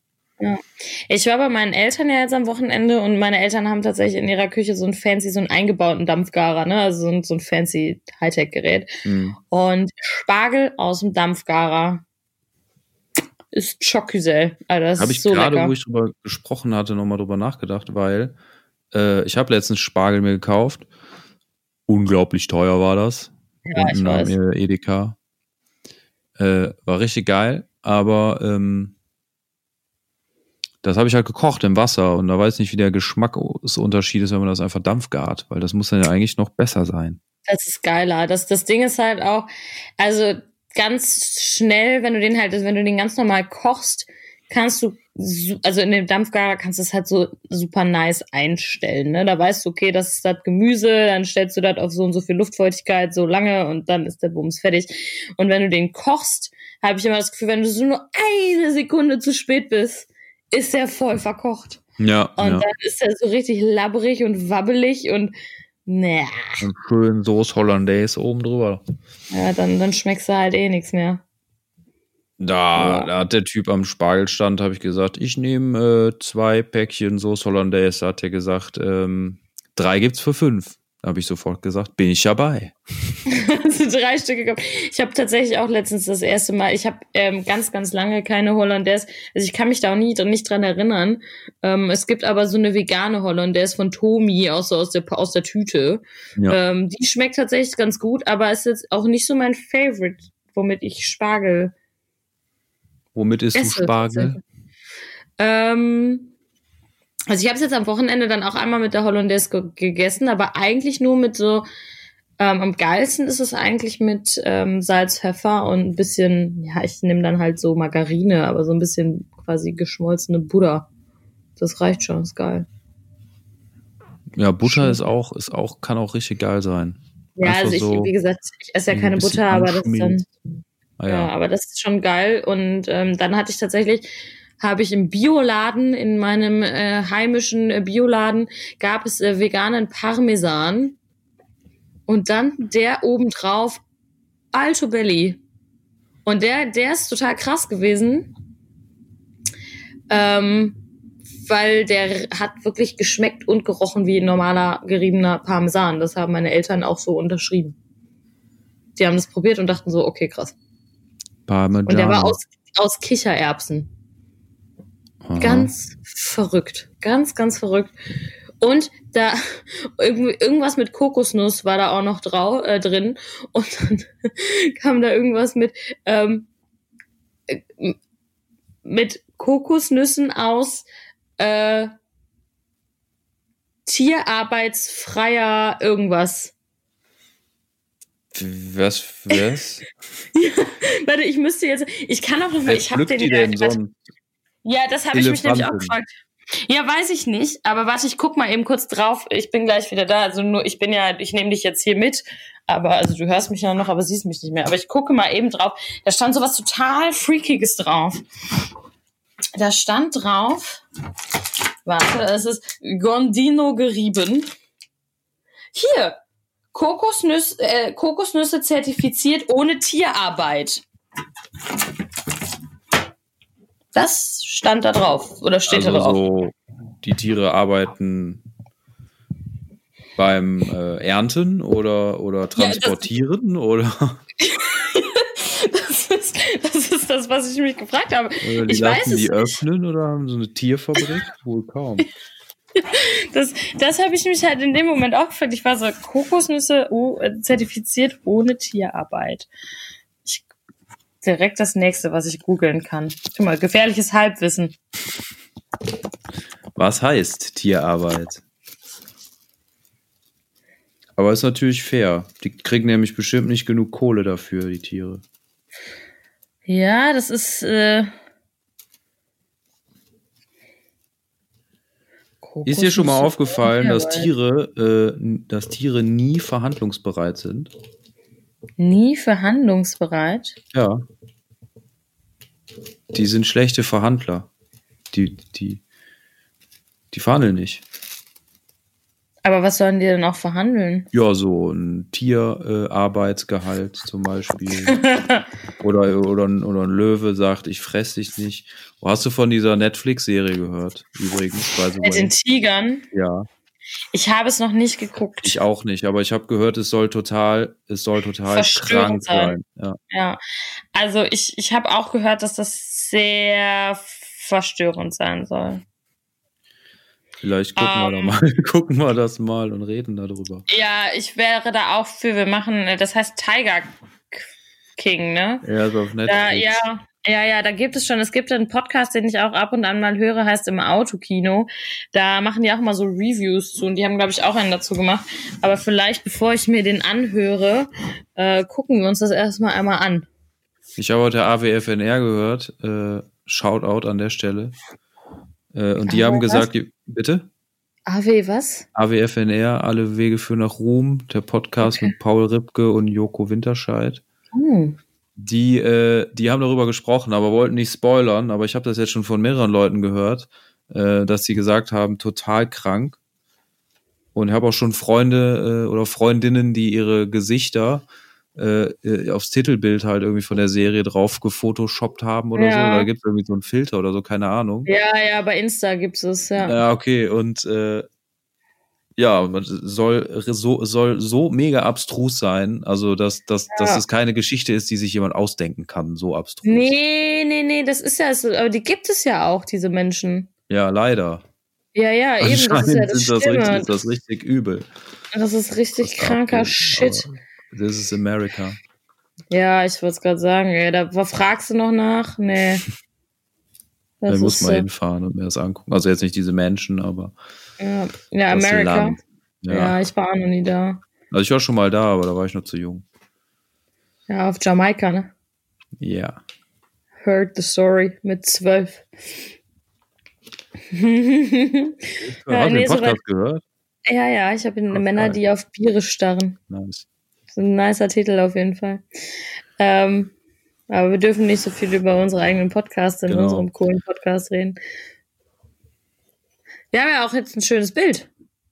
Speaker 1: Ich war bei meinen Eltern ja jetzt am Wochenende und meine Eltern haben tatsächlich in ihrer Küche so ein fancy, so einen eingebauten Dampfgarer, ne? Also so ein, so ein fancy Hightech-Gerät.
Speaker 2: Mhm.
Speaker 1: Und Spargel aus dem Dampfgarer ist Schockgüsel. Also das
Speaker 2: Habe ich
Speaker 1: so
Speaker 2: gerade,
Speaker 1: lecker.
Speaker 2: wo ich drüber gesprochen hatte, nochmal drüber nachgedacht, weil äh, ich habe letztens Spargel mir gekauft. Unglaublich teuer war das.
Speaker 1: Ja, ich
Speaker 2: Unten
Speaker 1: weiß.
Speaker 2: Edeka. Äh, war richtig geil, aber das habe ich halt gekocht im Wasser und da weiß ich nicht, wie der Geschmacksunterschied ist, wenn man das einfach dampfgart, weil das muss dann ja eigentlich noch besser sein.
Speaker 1: Das ist geiler. Das, das Ding ist halt auch, also ganz schnell, wenn du den halt, wenn du den ganz normal kochst, kannst du, also in dem Dampfgarer kannst du es halt so super nice einstellen. Ne? Da weißt du, okay, das ist das Gemüse, dann stellst du das auf so und so viel Luftfeuchtigkeit so lange und dann ist der Bums fertig. Und wenn du den kochst, habe ich immer das Gefühl, wenn du so nur eine Sekunde zu spät bist, ist der voll verkocht.
Speaker 2: Ja,
Speaker 1: Und
Speaker 2: ja.
Speaker 1: dann ist er so richtig labbrig und wabbelig und naja.
Speaker 2: Und schön Soße Hollandaise oben drüber.
Speaker 1: Ja, dann, dann schmeckst du halt eh nichts mehr.
Speaker 2: Da,
Speaker 1: Ja.
Speaker 2: da hat der Typ am Spargelstand, habe ich gesagt, ich nehme äh, zwei Päckchen Soße Hollandaise. Da hat er gesagt, ähm, drei gibt's für fünf. Da habe ich sofort gesagt, bin ich dabei.
Speaker 1: Also drei Stücke gehabt. Ich habe tatsächlich auch letztens das erste Mal, ich habe ähm, ganz, ganz lange keine Hollandaise. Also ich kann mich da auch nie, nicht dran erinnern. Ähm, es gibt aber so eine vegane Hollandaise von Tomi, auch so aus der, aus der Tüte.
Speaker 2: Ja.
Speaker 1: Ähm, die schmeckt tatsächlich ganz gut, aber ist jetzt auch nicht so mein Favorite, womit ich Spargel
Speaker 2: Womit isst du
Speaker 1: esse.
Speaker 2: Spargel?
Speaker 1: tatsächlich. Ähm, also ich habe es jetzt am Wochenende dann auch einmal mit der Hollandaise ge gegessen, aber eigentlich nur mit so Ähm, am geilsten ist es eigentlich mit ähm, Salz, Pfeffer und ein bisschen, ja, ich nehme dann halt so Margarine, aber so ein bisschen quasi geschmolzene Butter. Das reicht schon, ist geil.
Speaker 2: Ja, Butter ist auch, ist auch, kann auch richtig geil sein.
Speaker 1: Ja,
Speaker 2: Einfach
Speaker 1: also ich,
Speaker 2: so
Speaker 1: wie gesagt, ich esse ja
Speaker 2: ein
Speaker 1: keine Butter, aber das ist dann.
Speaker 2: Ah,
Speaker 1: ja.
Speaker 2: ja.
Speaker 1: aber das ist schon geil. Und ähm, dann hatte ich tatsächlich, habe ich im Bioladen, in meinem äh, heimischen äh, Bioladen, gab es äh, veganen Parmesan. Und dann der obendrauf Alto Belli. Und der, der ist total krass gewesen. Ähm, weil der hat wirklich geschmeckt und gerochen wie ein normaler geriebener Parmesan. Das haben meine Eltern auch so unterschrieben. Die haben das probiert und dachten so, okay, krass.
Speaker 2: Parmesan.
Speaker 1: Und der war aus, aus Kichererbsen.
Speaker 2: Aha.
Speaker 1: Ganz verrückt. Ganz, ganz verrückt. Und da irgendwas mit Kokosnuss war da auch noch drau, äh, drin. Und dann kam da irgendwas mit, ähm, äh, mit Kokosnüssen aus äh, tierarbeitsfreier irgendwas.
Speaker 2: Was, was?
Speaker 1: Warte, ich müsste jetzt, ich kann auch noch mal, ich habe
Speaker 2: pflückt
Speaker 1: den warte,
Speaker 2: sonst?
Speaker 1: Ja, das habe ich mich nämlich auch gefragt. Ja, weiß ich nicht, aber warte, ich guck mal eben kurz drauf. Ich bin gleich wieder da. Also nur, ich bin ja, ich nehme dich jetzt hier mit, aber also du hörst mich ja noch, aber siehst mich nicht mehr. Aber ich gucke mal eben drauf. Da stand sowas total Freakiges drauf. Da stand drauf, warte, es ist Gondino gerieben. Hier, Kokosnüsse, äh, Kokosnüsse zertifiziert ohne Tierarbeit. Das stand da drauf oder steht
Speaker 2: also
Speaker 1: da drauf.
Speaker 2: so, die Tiere arbeiten beim äh, Ernten oder, oder transportieren oder,
Speaker 1: Das ist, das ist das, was ich mich gefragt habe.
Speaker 2: oder die
Speaker 1: Ich weiß
Speaker 2: lassen die öffnen oder haben so eine Tierfabrik? Wohl kaum.
Speaker 1: Das, das habe ich mich halt in dem Moment auch gefragt. Ich war so, Kokosnüsse oh, äh, zertifiziert ohne Tierarbeit. Direkt das nächste, was ich googeln kann. Guck mal, gefährliches Halbwissen.
Speaker 2: Was heißt Tierarbeit? Aber ist natürlich fair. Die kriegen nämlich bestimmt nicht genug Kohle dafür, die Tiere.
Speaker 1: Ja, das ist. Äh,
Speaker 2: Ist dir schon mal aufgefallen, dass Tiere, äh, dass Tiere nie verhandlungsbereit sind?
Speaker 1: Nie verhandlungsbereit.
Speaker 2: Ja. Die sind schlechte Verhandler. Die, die, die verhandeln nicht.
Speaker 1: Aber was sollen die denn auch verhandeln?
Speaker 2: Ja, so ein Tierarbeitsgehalt äh, zum Beispiel. oder, oder, ein- oder ein Löwe sagt, ich fress dich nicht. Oh, hast du von dieser Netflix-Serie gehört? Übrigens,
Speaker 1: Mit den. Tigern.
Speaker 2: Ja,
Speaker 1: Ich habe es noch nicht geguckt.
Speaker 2: ich auch nicht, aber ich habe gehört, es soll total, es soll total
Speaker 1: Verstörend
Speaker 2: krank sein.
Speaker 1: sein.
Speaker 2: Ja.
Speaker 1: Ja, also ich, ich habe auch gehört, dass das sehr verstörend sein soll.
Speaker 2: Vielleicht gucken wir da
Speaker 1: Ähm.
Speaker 2: mal, gucken wir das mal und reden darüber.
Speaker 1: Ja, ich wäre da auch für. Wir machen, äh, das heißt Tiger King, ne?
Speaker 2: Er ist auf Netflix.
Speaker 1: Da, ja, ja, ja, da gibt es schon. Es gibt einen Podcast, den ich auch ab und an mal höre, heißt im Autokino. Da machen die auch mal so Reviews zu und die haben, glaube ich, auch einen dazu gemacht. Aber vielleicht, bevor ich mir den anhöre, äh, gucken wir uns das erstmal einmal an.
Speaker 2: Ich habe heute AWFNR gehört. Äh, Shoutout an der Stelle. Äh, und die
Speaker 1: Aber
Speaker 2: haben gesagt, die- bitte?
Speaker 1: AW, was?
Speaker 2: AWFNR, alle Wege führen nach Ruhm, der Podcast
Speaker 1: Okay.
Speaker 2: mit Paul Ripke und Joko Winterscheid.
Speaker 1: Hm.
Speaker 2: Die, äh, die haben darüber gesprochen, aber wollten nicht spoilern. Aber ich habe das jetzt schon von mehreren Leuten gehört, äh, dass sie gesagt haben, total krank. Und ich habe auch schon Freunde äh, oder Freundinnen, die ihre Gesichter äh, äh, aufs Titelbild halt irgendwie von der Serie drauf gefotoshoppt haben oder so.
Speaker 1: Ja.
Speaker 2: Da gibt es irgendwie so einen Filter oder so, keine Ahnung.
Speaker 1: Ja, ja, bei Insta gibt's es, ja.
Speaker 2: Ja, okay. Und äh, ja, soll so, soll so mega abstrus sein, also dass, dass, dass
Speaker 1: Ja.
Speaker 2: es keine Geschichte ist, die sich jemand ausdenken kann, so abstrus.
Speaker 1: Nee, nee, nee, das ist ja so, aber die gibt es ja auch, diese Menschen.
Speaker 2: Ja, leider.
Speaker 1: Ja, ja, eben, das ist ja das
Speaker 2: das richtig, ist das richtig übel.
Speaker 1: Das ist richtig
Speaker 2: was da
Speaker 1: kranker
Speaker 2: abgeht.
Speaker 1: Shit.
Speaker 2: This is America.
Speaker 1: Ja, ich wollte es gerade sagen, ey, da fragst du noch nach? Nee.
Speaker 2: Da
Speaker 1: Das
Speaker 2: muss
Speaker 1: ist
Speaker 2: man
Speaker 1: so.
Speaker 2: hinfahren und mir das angucken. Also jetzt nicht diese Menschen, aber
Speaker 1: Ja, ja
Speaker 2: das
Speaker 1: America.
Speaker 2: Land.
Speaker 1: Ja.
Speaker 2: Ja.
Speaker 1: ich war auch noch nie da.
Speaker 2: Also ich war schon mal da, aber da war ich noch zu jung.
Speaker 1: Ja, auf Jamaika, ne?
Speaker 2: Ja.
Speaker 1: Heard the story mit zwölf.
Speaker 2: Hast du den Podcast gehört?
Speaker 1: Ja, ja, ich habe Männer, die auf Biere starren.
Speaker 2: Nice.
Speaker 1: Das ist ein nicer Titel auf jeden Fall. Ähm, aber wir dürfen nicht so viel über unsere eigenen Podcasts in
Speaker 2: Genau.
Speaker 1: unserem coolen Podcast reden. Wir haben ja auch jetzt ein schönes Bild.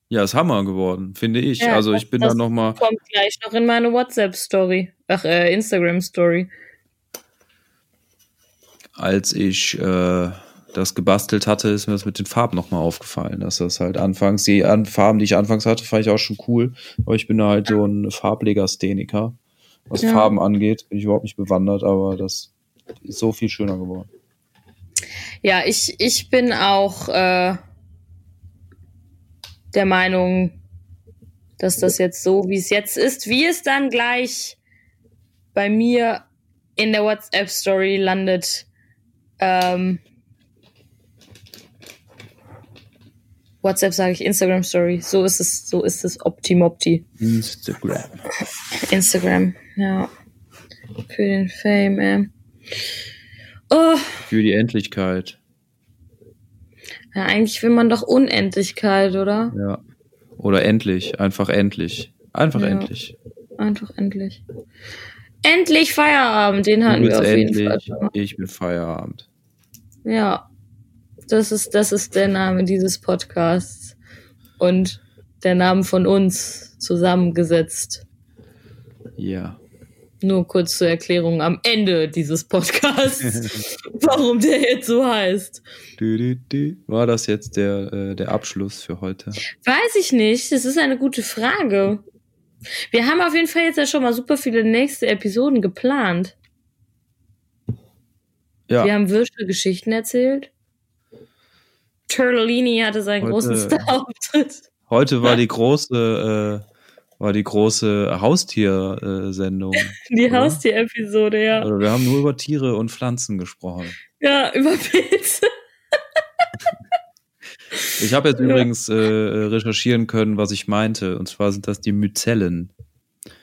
Speaker 2: Ja, ist Hammer geworden, finde ich.
Speaker 1: Ja,
Speaker 2: also ich bin da noch mal
Speaker 1: Kommt gleich noch in meine WhatsApp-Story. Ach, äh, Instagram-Story.
Speaker 2: als ich äh, das gebastelt hatte, ist mir das mit den Farben nochmal aufgefallen, dass das halt anfangs, die an Farben, die ich anfangs hatte, fand ich auch schon cool, aber ich bin da halt so ein Farblegastheniker. Was
Speaker 1: Ja.
Speaker 2: Farben angeht, bin ich überhaupt nicht bewandert, aber das ist so viel schöner geworden.
Speaker 1: Ja, ich, ich bin auch äh, der Meinung, dass das jetzt so, wie es jetzt ist, wie es dann gleich bei mir in der WhatsApp-Story landet. Ähm, WhatsApp sage ich Instagram-Story. So ist es, so ist es Optimopti.
Speaker 2: Instagram.
Speaker 1: Instagram, ja. Für den Fame, ey. Oh,
Speaker 2: Für die Endlichkeit.
Speaker 1: Ja, eigentlich will man doch Unendlichkeit, oder?
Speaker 2: Ja. Oder endlich. Einfach endlich. Einfach
Speaker 1: Ja.
Speaker 2: endlich.
Speaker 1: Einfach endlich. Endlich Feierabend, den hatten wir auf jeden Fall
Speaker 2: endlich.
Speaker 1: schon.
Speaker 2: Ich bin Feierabend.
Speaker 1: Ja. Das ist, das ist der Name dieses Podcasts. Und der Name von uns zusammengesetzt.
Speaker 2: Ja.
Speaker 1: Nur kurz zur Erklärung am Ende dieses Podcasts, warum der jetzt so heißt.
Speaker 2: War das jetzt der, äh, der Abschluss für heute?
Speaker 1: Weiß ich nicht. Das ist eine gute Frage. Wir haben auf jeden Fall jetzt ja schon mal super viele nächste Episoden geplant.
Speaker 2: Ja.
Speaker 1: Wir haben Würstelgeschichten erzählt. Turtellini hatte seinen
Speaker 2: Heute-
Speaker 1: großen Star-Auftritt.
Speaker 2: Heute war die große, äh, war die große Haustier-Sendung.
Speaker 1: Die
Speaker 2: Oder?
Speaker 1: Haustier-Episode, ja.
Speaker 2: Oder wir haben nur über Tiere und Pflanzen gesprochen.
Speaker 1: Ja, über Pilze.
Speaker 2: Ich habe jetzt
Speaker 1: Ja.
Speaker 2: übrigens äh, recherchieren können, was ich meinte. Und zwar sind das die Myzellen.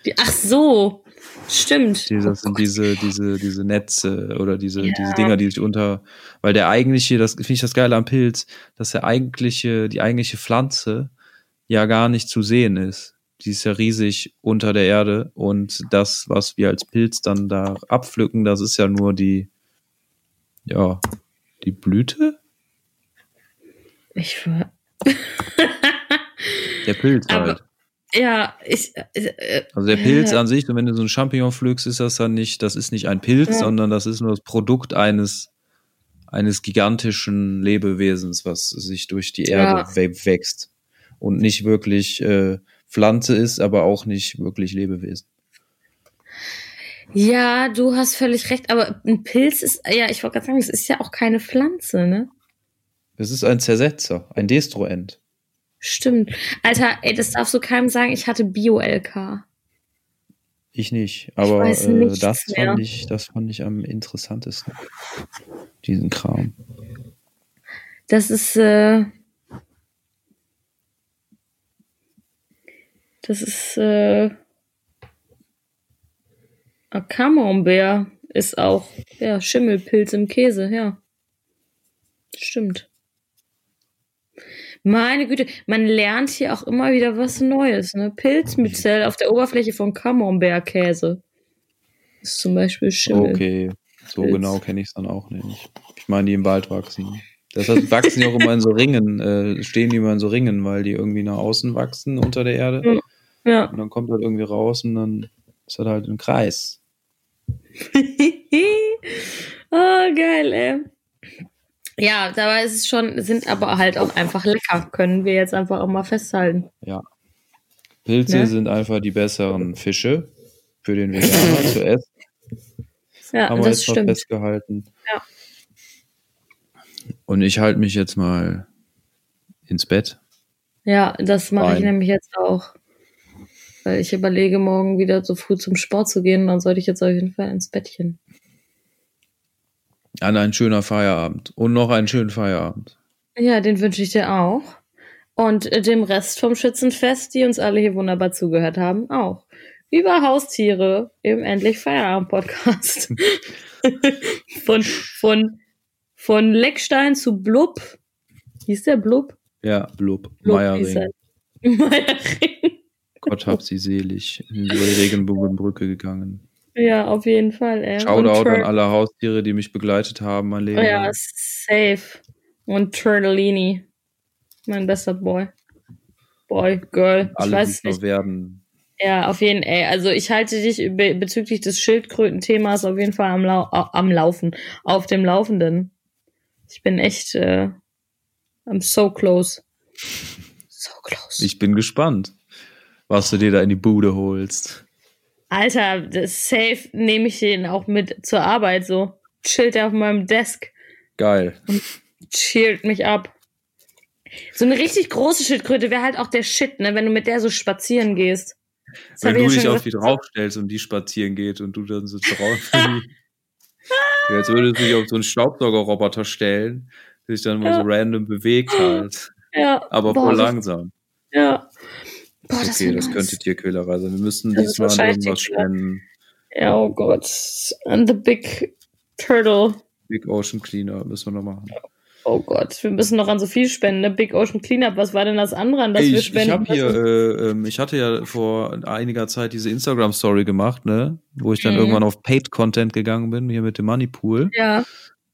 Speaker 1: Die, ach so, stimmt.
Speaker 2: Die, das sind diese, diese, diese Netze oder diese,
Speaker 1: Ja.
Speaker 2: diese Dinger, die sich unter, weil der eigentliche, das finde ich das Geile am Pilz, dass der eigentliche, die eigentliche Pflanze ja gar nicht zu sehen ist. Die ist ja riesig unter der Erde und das, was wir als Pilz dann da abpflücken, das ist ja nur die, ja, die Blüte?
Speaker 1: Ich war,
Speaker 2: Der Pilz
Speaker 1: Aber-
Speaker 2: halt.
Speaker 1: ja, ich, äh, äh,
Speaker 2: Also der Pilz
Speaker 1: Ja.
Speaker 2: an sich, wenn du so ein Champignon pflückst, ist das dann nicht, das ist nicht ein Pilz,
Speaker 1: Ja.
Speaker 2: sondern das ist nur das Produkt eines, eines gigantischen Lebewesens, was sich durch die Erde
Speaker 1: Ja.
Speaker 2: wächst. Und nicht wirklich äh, Pflanze ist, aber auch nicht wirklich Lebewesen.
Speaker 1: ja, du hast völlig recht, aber ein Pilz ist, ja, ich wollte gerade sagen, es ist ja auch keine Pflanze, ne?
Speaker 2: Es ist ein Zersetzer, ein Destruent.
Speaker 1: Stimmt. Alter, ey, das darfst du keinem sagen, ich hatte Bio-LK.
Speaker 2: Ich nicht, aber
Speaker 1: weiß
Speaker 2: äh, das
Speaker 1: mehr.
Speaker 2: fand ich, das fand ich am interessantesten. Diesen Kram.
Speaker 1: Das ist, äh, das ist, äh, ein Camembert ist auch, ja, Schimmelpilz im Käse, ja. Stimmt. Meine Güte, man lernt hier auch immer wieder was Neues, ne? Pilzmyzel auf der Oberfläche von Camembert-Käse. Ist zum Beispiel Schimmel.
Speaker 2: Okay, so
Speaker 1: Pilz.
Speaker 2: genau kenne ich es dann auch nicht. Ich meine, die im Wald wachsen. Deshalb wachsen die auch immer in so Ringen, äh, stehen die immer in so Ringen, weil die irgendwie nach außen wachsen unter der Erde.
Speaker 1: Ja.
Speaker 2: Und dann kommt halt irgendwie raus und dann ist das halt ein Kreis.
Speaker 1: oh, geil, ey. Ja, dabei ist es schon, sind aber halt auch einfach lecker. Können wir jetzt einfach auch mal festhalten.
Speaker 2: Ja. Pilze
Speaker 1: Ne?
Speaker 2: sind einfach die besseren Fische für den Veganer zu essen.
Speaker 1: Ja,
Speaker 2: Haben wir
Speaker 1: das
Speaker 2: jetzt mal
Speaker 1: stimmt.
Speaker 2: festgehalten.
Speaker 1: Ja.
Speaker 2: Und ich halte mich jetzt mal ins Bett.
Speaker 1: Ja, das mache ich nämlich jetzt auch. Weil ich überlege, morgen wieder so früh zum Sport zu gehen. Dann sollte ich jetzt auf jeden Fall ins Bettchen.
Speaker 2: An ein schöner Feierabend. Und noch einen schönen Feierabend.
Speaker 1: Ja, den wünsche ich dir auch. Und äh, dem Rest vom Schützenfest, die uns alle hier wunderbar zugehört haben, auch. Über Haustiere im Endlich Feierabend Podcast. von, von, von Leckstein zu Blub. Hieß der Blub?
Speaker 2: Ja, Blub.
Speaker 1: Blub
Speaker 2: Meiering.
Speaker 1: er. Meiering.
Speaker 2: Gott hab sie selig. Über die Regenbogenbrücke gegangen.
Speaker 1: Ja, auf jeden Fall, ey.
Speaker 2: Shoutout an alle Haustiere, die mich begleitet haben, mein Leben.
Speaker 1: Ja,
Speaker 2: lang.
Speaker 1: safe. Und Turtellini. Mein bester Boy. Boy, Girl. Ich
Speaker 2: alle,
Speaker 1: weiß
Speaker 2: die
Speaker 1: es nicht.
Speaker 2: werden.
Speaker 1: Ja, auf jeden Fall. Also ich halte dich be bezüglich des Schildkröten-Themas auf jeden Fall am, Lau au- am Laufen. Auf dem Laufenden. Ich bin echt äh, I'm so close. So close.
Speaker 2: Ich bin gespannt, was du dir da in die Bude holst.
Speaker 1: Alter, das safe nehme ich den auch mit zur Arbeit so. Chillt er auf meinem Desk.
Speaker 2: Geil.
Speaker 1: chillt mich ab. So eine richtig große Schildkröte wäre halt auch der Shit, ne, wenn du mit der so spazieren gehst. Das
Speaker 2: Wenn du
Speaker 1: ja
Speaker 2: dich auf die draufstellst und die spazieren geht und du dann so drauf. ja, jetzt würdest du dich auf so einen Staubsaugerroboter stellen, der sich dann mal
Speaker 1: Ja.
Speaker 2: so random bewegt halt.
Speaker 1: Ja,
Speaker 2: Aber
Speaker 1: boah,
Speaker 2: voll langsam.
Speaker 1: Ja. Boah, das,
Speaker 2: Okay, das
Speaker 1: nice.
Speaker 2: könnte Tierquälerei sein. Wir müssen
Speaker 1: Das
Speaker 2: diesmal irgendwas spenden.
Speaker 1: Ja, oh Gott. And the big turtle.
Speaker 2: Big Ocean Cleaner müssen wir noch machen.
Speaker 1: Oh Gott, wir müssen noch an so viel spenden, ne? Big Ocean Cleanup, was war denn das andere, an das
Speaker 2: Ey,
Speaker 1: wir
Speaker 2: ich, ich
Speaker 1: spenden
Speaker 2: habe hier, äh, ähm, ich hatte ja vor einiger Zeit diese Instagram-Story gemacht, ne, wo ich dann
Speaker 1: Mhm.
Speaker 2: irgendwann auf Paid-Content gegangen bin, hier mit dem Moneypool.
Speaker 1: Ja.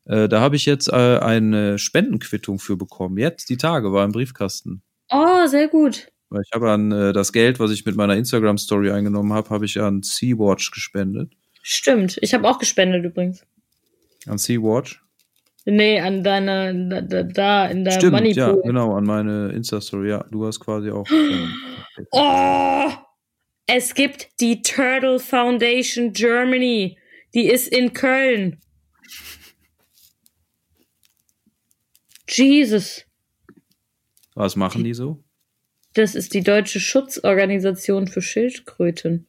Speaker 2: Äh, da habe ich jetzt äh, eine Spendenquittung für bekommen. Jetzt, die Tage, war im Briefkasten.
Speaker 1: Oh, sehr gut.
Speaker 2: Weil ich habe an äh, das Geld, was ich mit meiner Instagram-Story eingenommen habe, habe ich an Sea-Watch gespendet.
Speaker 1: Stimmt. Ich habe auch gespendet übrigens.
Speaker 2: An Sea-Watch?
Speaker 1: Nee, an deine, da, da, in der
Speaker 2: Stimmt,
Speaker 1: Moneypool.
Speaker 2: ja, genau, an meine Insta-Story. Ja, du hast quasi auch. ähm,
Speaker 1: Oh! Es gibt die Turtle Foundation Germany. Die ist in Köln. Jesus.
Speaker 2: was machen die so?
Speaker 1: Das ist die deutsche Schutzorganisation für Schildkröten.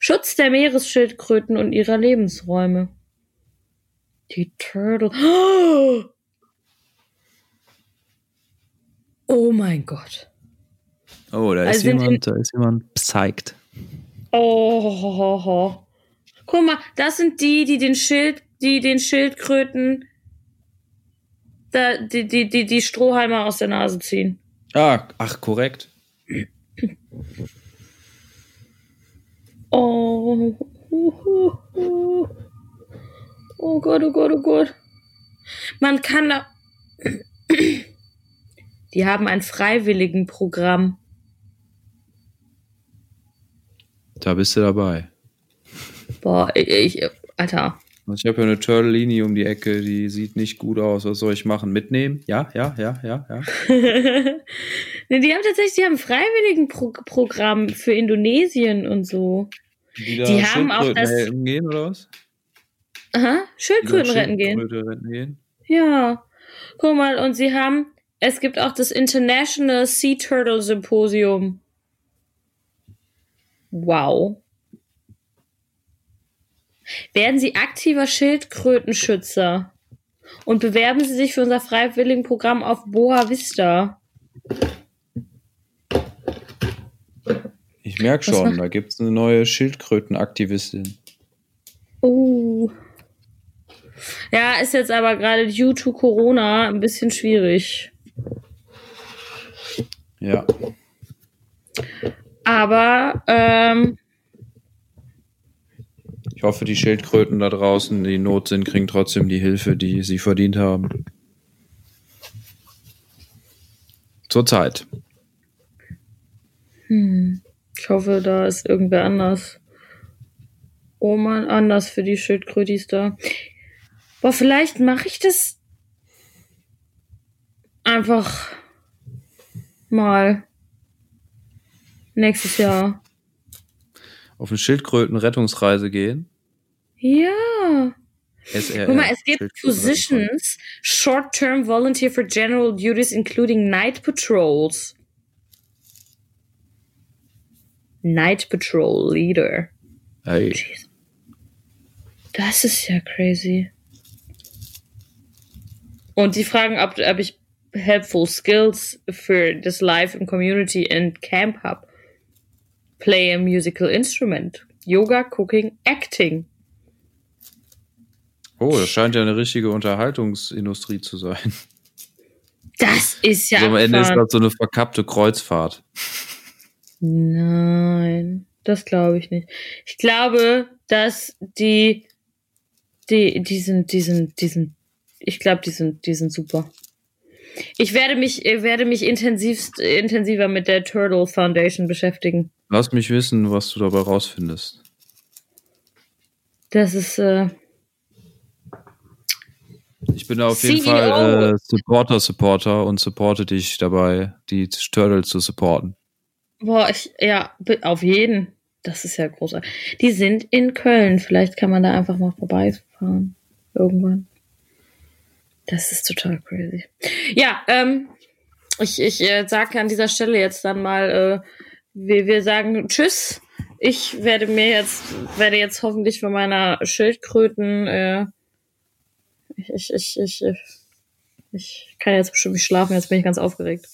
Speaker 1: Schutz der Meeresschildkröten und ihrer Lebensräume. Die Turtle. Oh, mein Gott.
Speaker 2: Oh, da
Speaker 1: Also
Speaker 2: ist
Speaker 1: sind
Speaker 2: jemand, da ist jemand psyched.
Speaker 1: Oh, ho, ho, ho. Guck mal, das sind die, die den Schild, die den Schildkröten da, die, die, die, die Strohhalme aus der Nase ziehen.
Speaker 2: Ah, ach, korrekt.
Speaker 1: Oh. Oh Gott, oh Gott, oh Gott. Man kann da. Die haben ein Freiwilligenprogramm.
Speaker 2: Da bist du dabei.
Speaker 1: Boah, ich, ich Alter.
Speaker 2: Ich habe ja eine Turtellini um die Ecke, die sieht nicht gut aus. Was soll ich machen? Mitnehmen? Ja, ja, ja, ja, ja.
Speaker 1: nee, die haben tatsächlich, die haben ein Freiwilligenprogramm für Indonesien und so.
Speaker 2: Die,
Speaker 1: Die haben auch das-
Speaker 2: retten gehen oder was?
Speaker 1: Aha, Schildkröten retten gehen.
Speaker 2: Retten gehen.
Speaker 1: Ja. Guck mal, und sie haben, es gibt auch das International Sea Turtle Symposium. Wow. Werden Sie aktiver Schildkrötenschützer und bewerben Sie sich für unser Freiwilligenprogramm auf Boa Vista.
Speaker 2: Ich merke schon, da gibt's eine neue Schildkrötenaktivistin.
Speaker 1: Oh. Ja, ist jetzt aber gerade due to Corona ein bisschen schwierig.
Speaker 2: Ja.
Speaker 1: Aber, ähm,
Speaker 2: Ich hoffe, die Schildkröten da draußen, die in Not sind, kriegen trotzdem die Hilfe, die sie verdient haben. Zurzeit.
Speaker 1: hm, ich hoffe, da ist irgendwer anders. Oh man, anders für die Schildkrötis da. Boah, vielleicht mache ich das einfach mal nächstes Jahr.
Speaker 2: Auf eine Schildkrötenrettungsreise gehen.
Speaker 1: Ja.
Speaker 2: SRR.
Speaker 1: Guck mal, es gibt. Positions, Short-Term Volunteer for General Duties, including Night Patrols. Night Patrol Leader.
Speaker 2: Hey.
Speaker 1: Das ist ja crazy. Und die fragen, ob, ob ich helpful skills für das Life in Community and Camp Hub. Play a musical instrument. Yoga, Cooking, Acting.
Speaker 2: Oh, das scheint ja eine richtige Unterhaltungsindustrie zu sein.
Speaker 1: Das ist ja.
Speaker 2: Also am Ende ist das so eine verkappte Kreuzfahrt.
Speaker 1: Nein, das glaube ich nicht. Ich glaube, dass die, die, die sind, die sind, die sind, ich glaube, die sind, die sind super. Ich werde mich, ich werde mich intensivst, intensiver mit der Turtle Foundation beschäftigen.
Speaker 2: Lass mich wissen, was du dabei rausfindest.
Speaker 1: Das ist, äh,
Speaker 2: Ich bin da auf jeden
Speaker 1: CEO.
Speaker 2: Fall äh, Supporter-Supporter und supporte dich dabei, die Turtles zu supporten.
Speaker 1: boah, ich, ja, auf jeden. Das ist ja großartig. Die sind in Köln. Vielleicht kann man da einfach mal vorbeifahren. Irgendwann. Das ist total crazy. Ja, ähm, ich, ich äh, sage an dieser Stelle jetzt dann mal, äh, wir, wir sagen Tschüss. Ich werde mir jetzt, werde jetzt hoffentlich von meiner Schildkröten, äh, ich, ich, ich, ich, kann jetzt bestimmt nicht schlafen, jetzt bin ich ganz aufgeregt.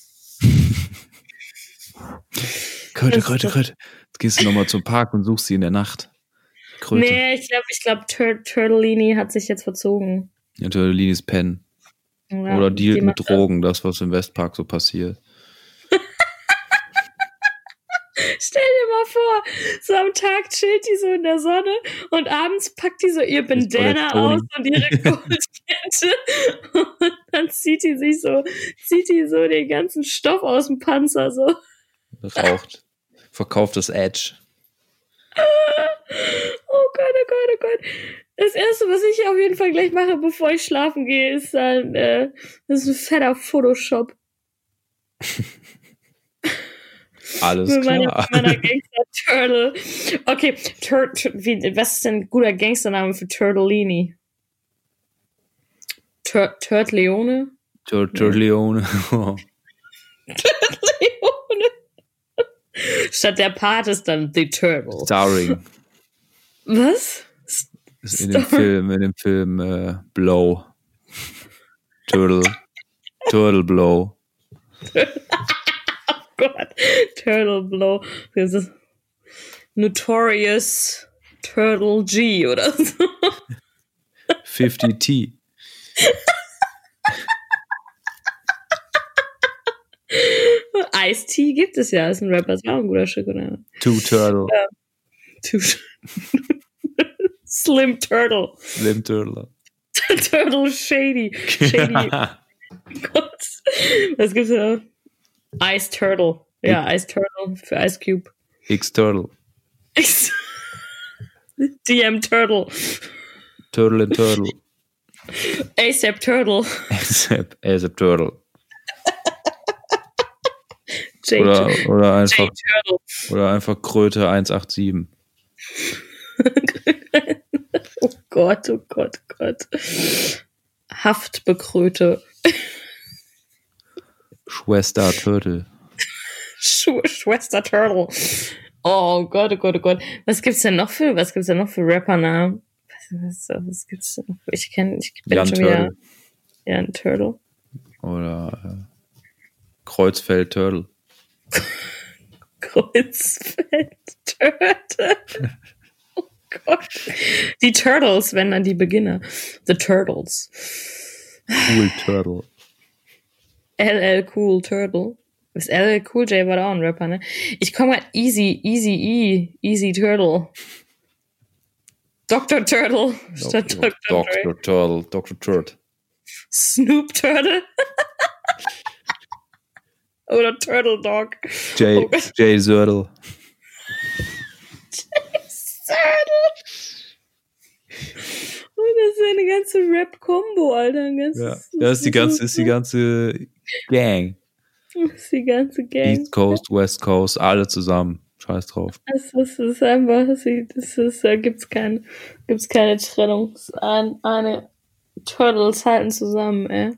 Speaker 2: Kröte, Kröte, Kröte. Jetzt gehst du nochmal zum Park und suchst sie in der Nacht. Kröte.
Speaker 1: Nee, ich glaube, ich glaube, Tur Turtellini hat sich jetzt verzogen.
Speaker 2: Ja, Turtelinis Pen.
Speaker 1: Ja,
Speaker 2: Oder dealt mit. Drogen, das, was im Westpark so passiert.
Speaker 1: Stell dir mal vor, so am Tag chillt die so in der Sonne und abends packt die so ihr Bandana aus und ihre Goldkette und dann zieht die sich so, zieht die so den ganzen Stoff aus dem Panzer so.
Speaker 2: Raucht. Verkauft das Edge.
Speaker 1: Oh Gott, oh Gott, oh Gott. Das erste, was ich auf jeden Fall gleich mache, bevor ich schlafen gehe, ist dann, äh, das ist ein fetter Photoshop
Speaker 2: Alles
Speaker 1: mit meiner,
Speaker 2: klar.
Speaker 1: meiner Gangster-Turtle. Okay, Tur Tur wie, was ist denn ein guter Gangstername für Turtellini? Tur Turtleone?
Speaker 2: Tur Turtleone.
Speaker 1: Leone. Statt der Part ist dann The Turtle.
Speaker 2: Starring.
Speaker 1: Was?
Speaker 2: Ist in dem. Film, in dem Film äh, Blow. Turtle. Turtle Blow.
Speaker 1: Gott, Turtle Blow. Das ist Notorious Turtle G oder so.
Speaker 2: 50T.
Speaker 1: Ice-T gibt es ja, ist ein Rapper, ist auch ein guter Stück, oder?
Speaker 2: Two Turtle.
Speaker 1: Two- Slim Turtle.
Speaker 2: Slim Turtle.
Speaker 1: Turtle Shady. Shady. Gott. Was gibt's da? Ice Turtle. Ja, Ice Turtle für Ice Cube.
Speaker 2: X Turtle.
Speaker 1: DM Turtle.
Speaker 2: Turtle and Turtle.
Speaker 1: ASAP Turtle.
Speaker 2: ASAP, ASAP Turtle.
Speaker 1: J,
Speaker 2: Oder, oder,
Speaker 1: J
Speaker 2: einfach,
Speaker 1: Turtle.
Speaker 2: oder einfach Kröte 187.
Speaker 1: Oh Gott, oh Gott, oh Gott. Haftbekröte.
Speaker 2: Schwester Turtle.
Speaker 1: Sch Schwester Turtle. Oh Gott, oh Gott, oh Gott. Was gibt's denn noch für, was gibt's denn noch für Rappernamen? Was, was, was gibt's denn noch? für- Ich kenn, ich bin
Speaker 2: Jan
Speaker 1: schon wieder,
Speaker 2: Turtle.
Speaker 1: ja, ein Turtle.
Speaker 2: Oder äh, Kreuzfeld Turtle.
Speaker 1: Kreuzfeld Turtle. Oh Gott. Die Turtles, wenn dann die Beginner. The Turtles.
Speaker 2: Cool Turtle.
Speaker 1: LL Cool Turtle. Das LL Cool J war da auch ein Rapper, ne? Ich komme grad easy, easy E, easy Turtle. Dr. Turtle statt Dr. Dre.
Speaker 2: Dr. Turtle. Dr. Turtle.
Speaker 1: Snoop Turtle. Oder Turtle Dog.
Speaker 2: J.
Speaker 1: Oh.
Speaker 2: J. Zertle.
Speaker 1: Turtle. Und das ist eine ganze Rap-Kombo, Alter. Ein ganzes,
Speaker 2: Ja, das ist die ganze, ist die ganze Gang.
Speaker 1: Die ganze Gang.
Speaker 2: East Coast, West Coast, alle zusammen. Scheiß drauf.
Speaker 1: Das ist, das ist einfach, das ist, da gibt's kein, gibt's keine Trennung. Das ist Ein, eine Turtles halten zusammen, ey.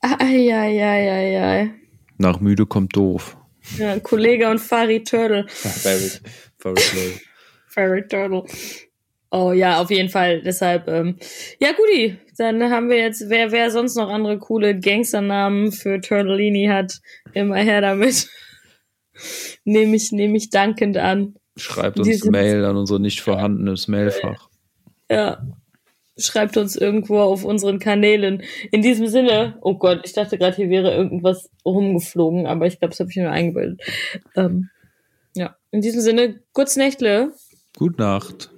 Speaker 1: Eieieiei.
Speaker 2: Nach müde kommt doof.
Speaker 1: Ja, Kollege und Fari Turtle.
Speaker 2: Very slow.
Speaker 1: Fari Turtle. Oh ja, auf jeden Fall. Deshalb, ähm, ja, guti. Dann haben wir jetzt, wer, wer sonst noch andere coole Gangsternamen für Turtellini hat, immer her damit. nehme ich, nehme ich dankend an.
Speaker 2: Schreibt uns Mail an unser nicht vorhandenes Mailfach.
Speaker 1: Ja. Schreibt uns irgendwo auf unseren Kanälen. In diesem Sinne, oh Gott, ich dachte gerade, hier wäre irgendwas rumgeflogen, aber ich glaube, das habe ich mir nur eingebildet. Ähm, ja, in diesem Sinne, kurz Nächtle.
Speaker 2: Gute Nacht.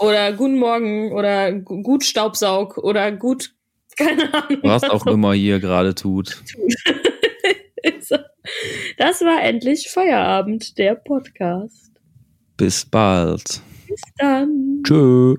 Speaker 1: Oder guten Morgen oder gut Staubsaug oder gut, keine Ahnung.
Speaker 2: Was auch immer hier gerade tut.
Speaker 1: das war endlich Feierabend, der Podcast.
Speaker 2: Bis bald.
Speaker 1: Bis dann.
Speaker 2: Tschö.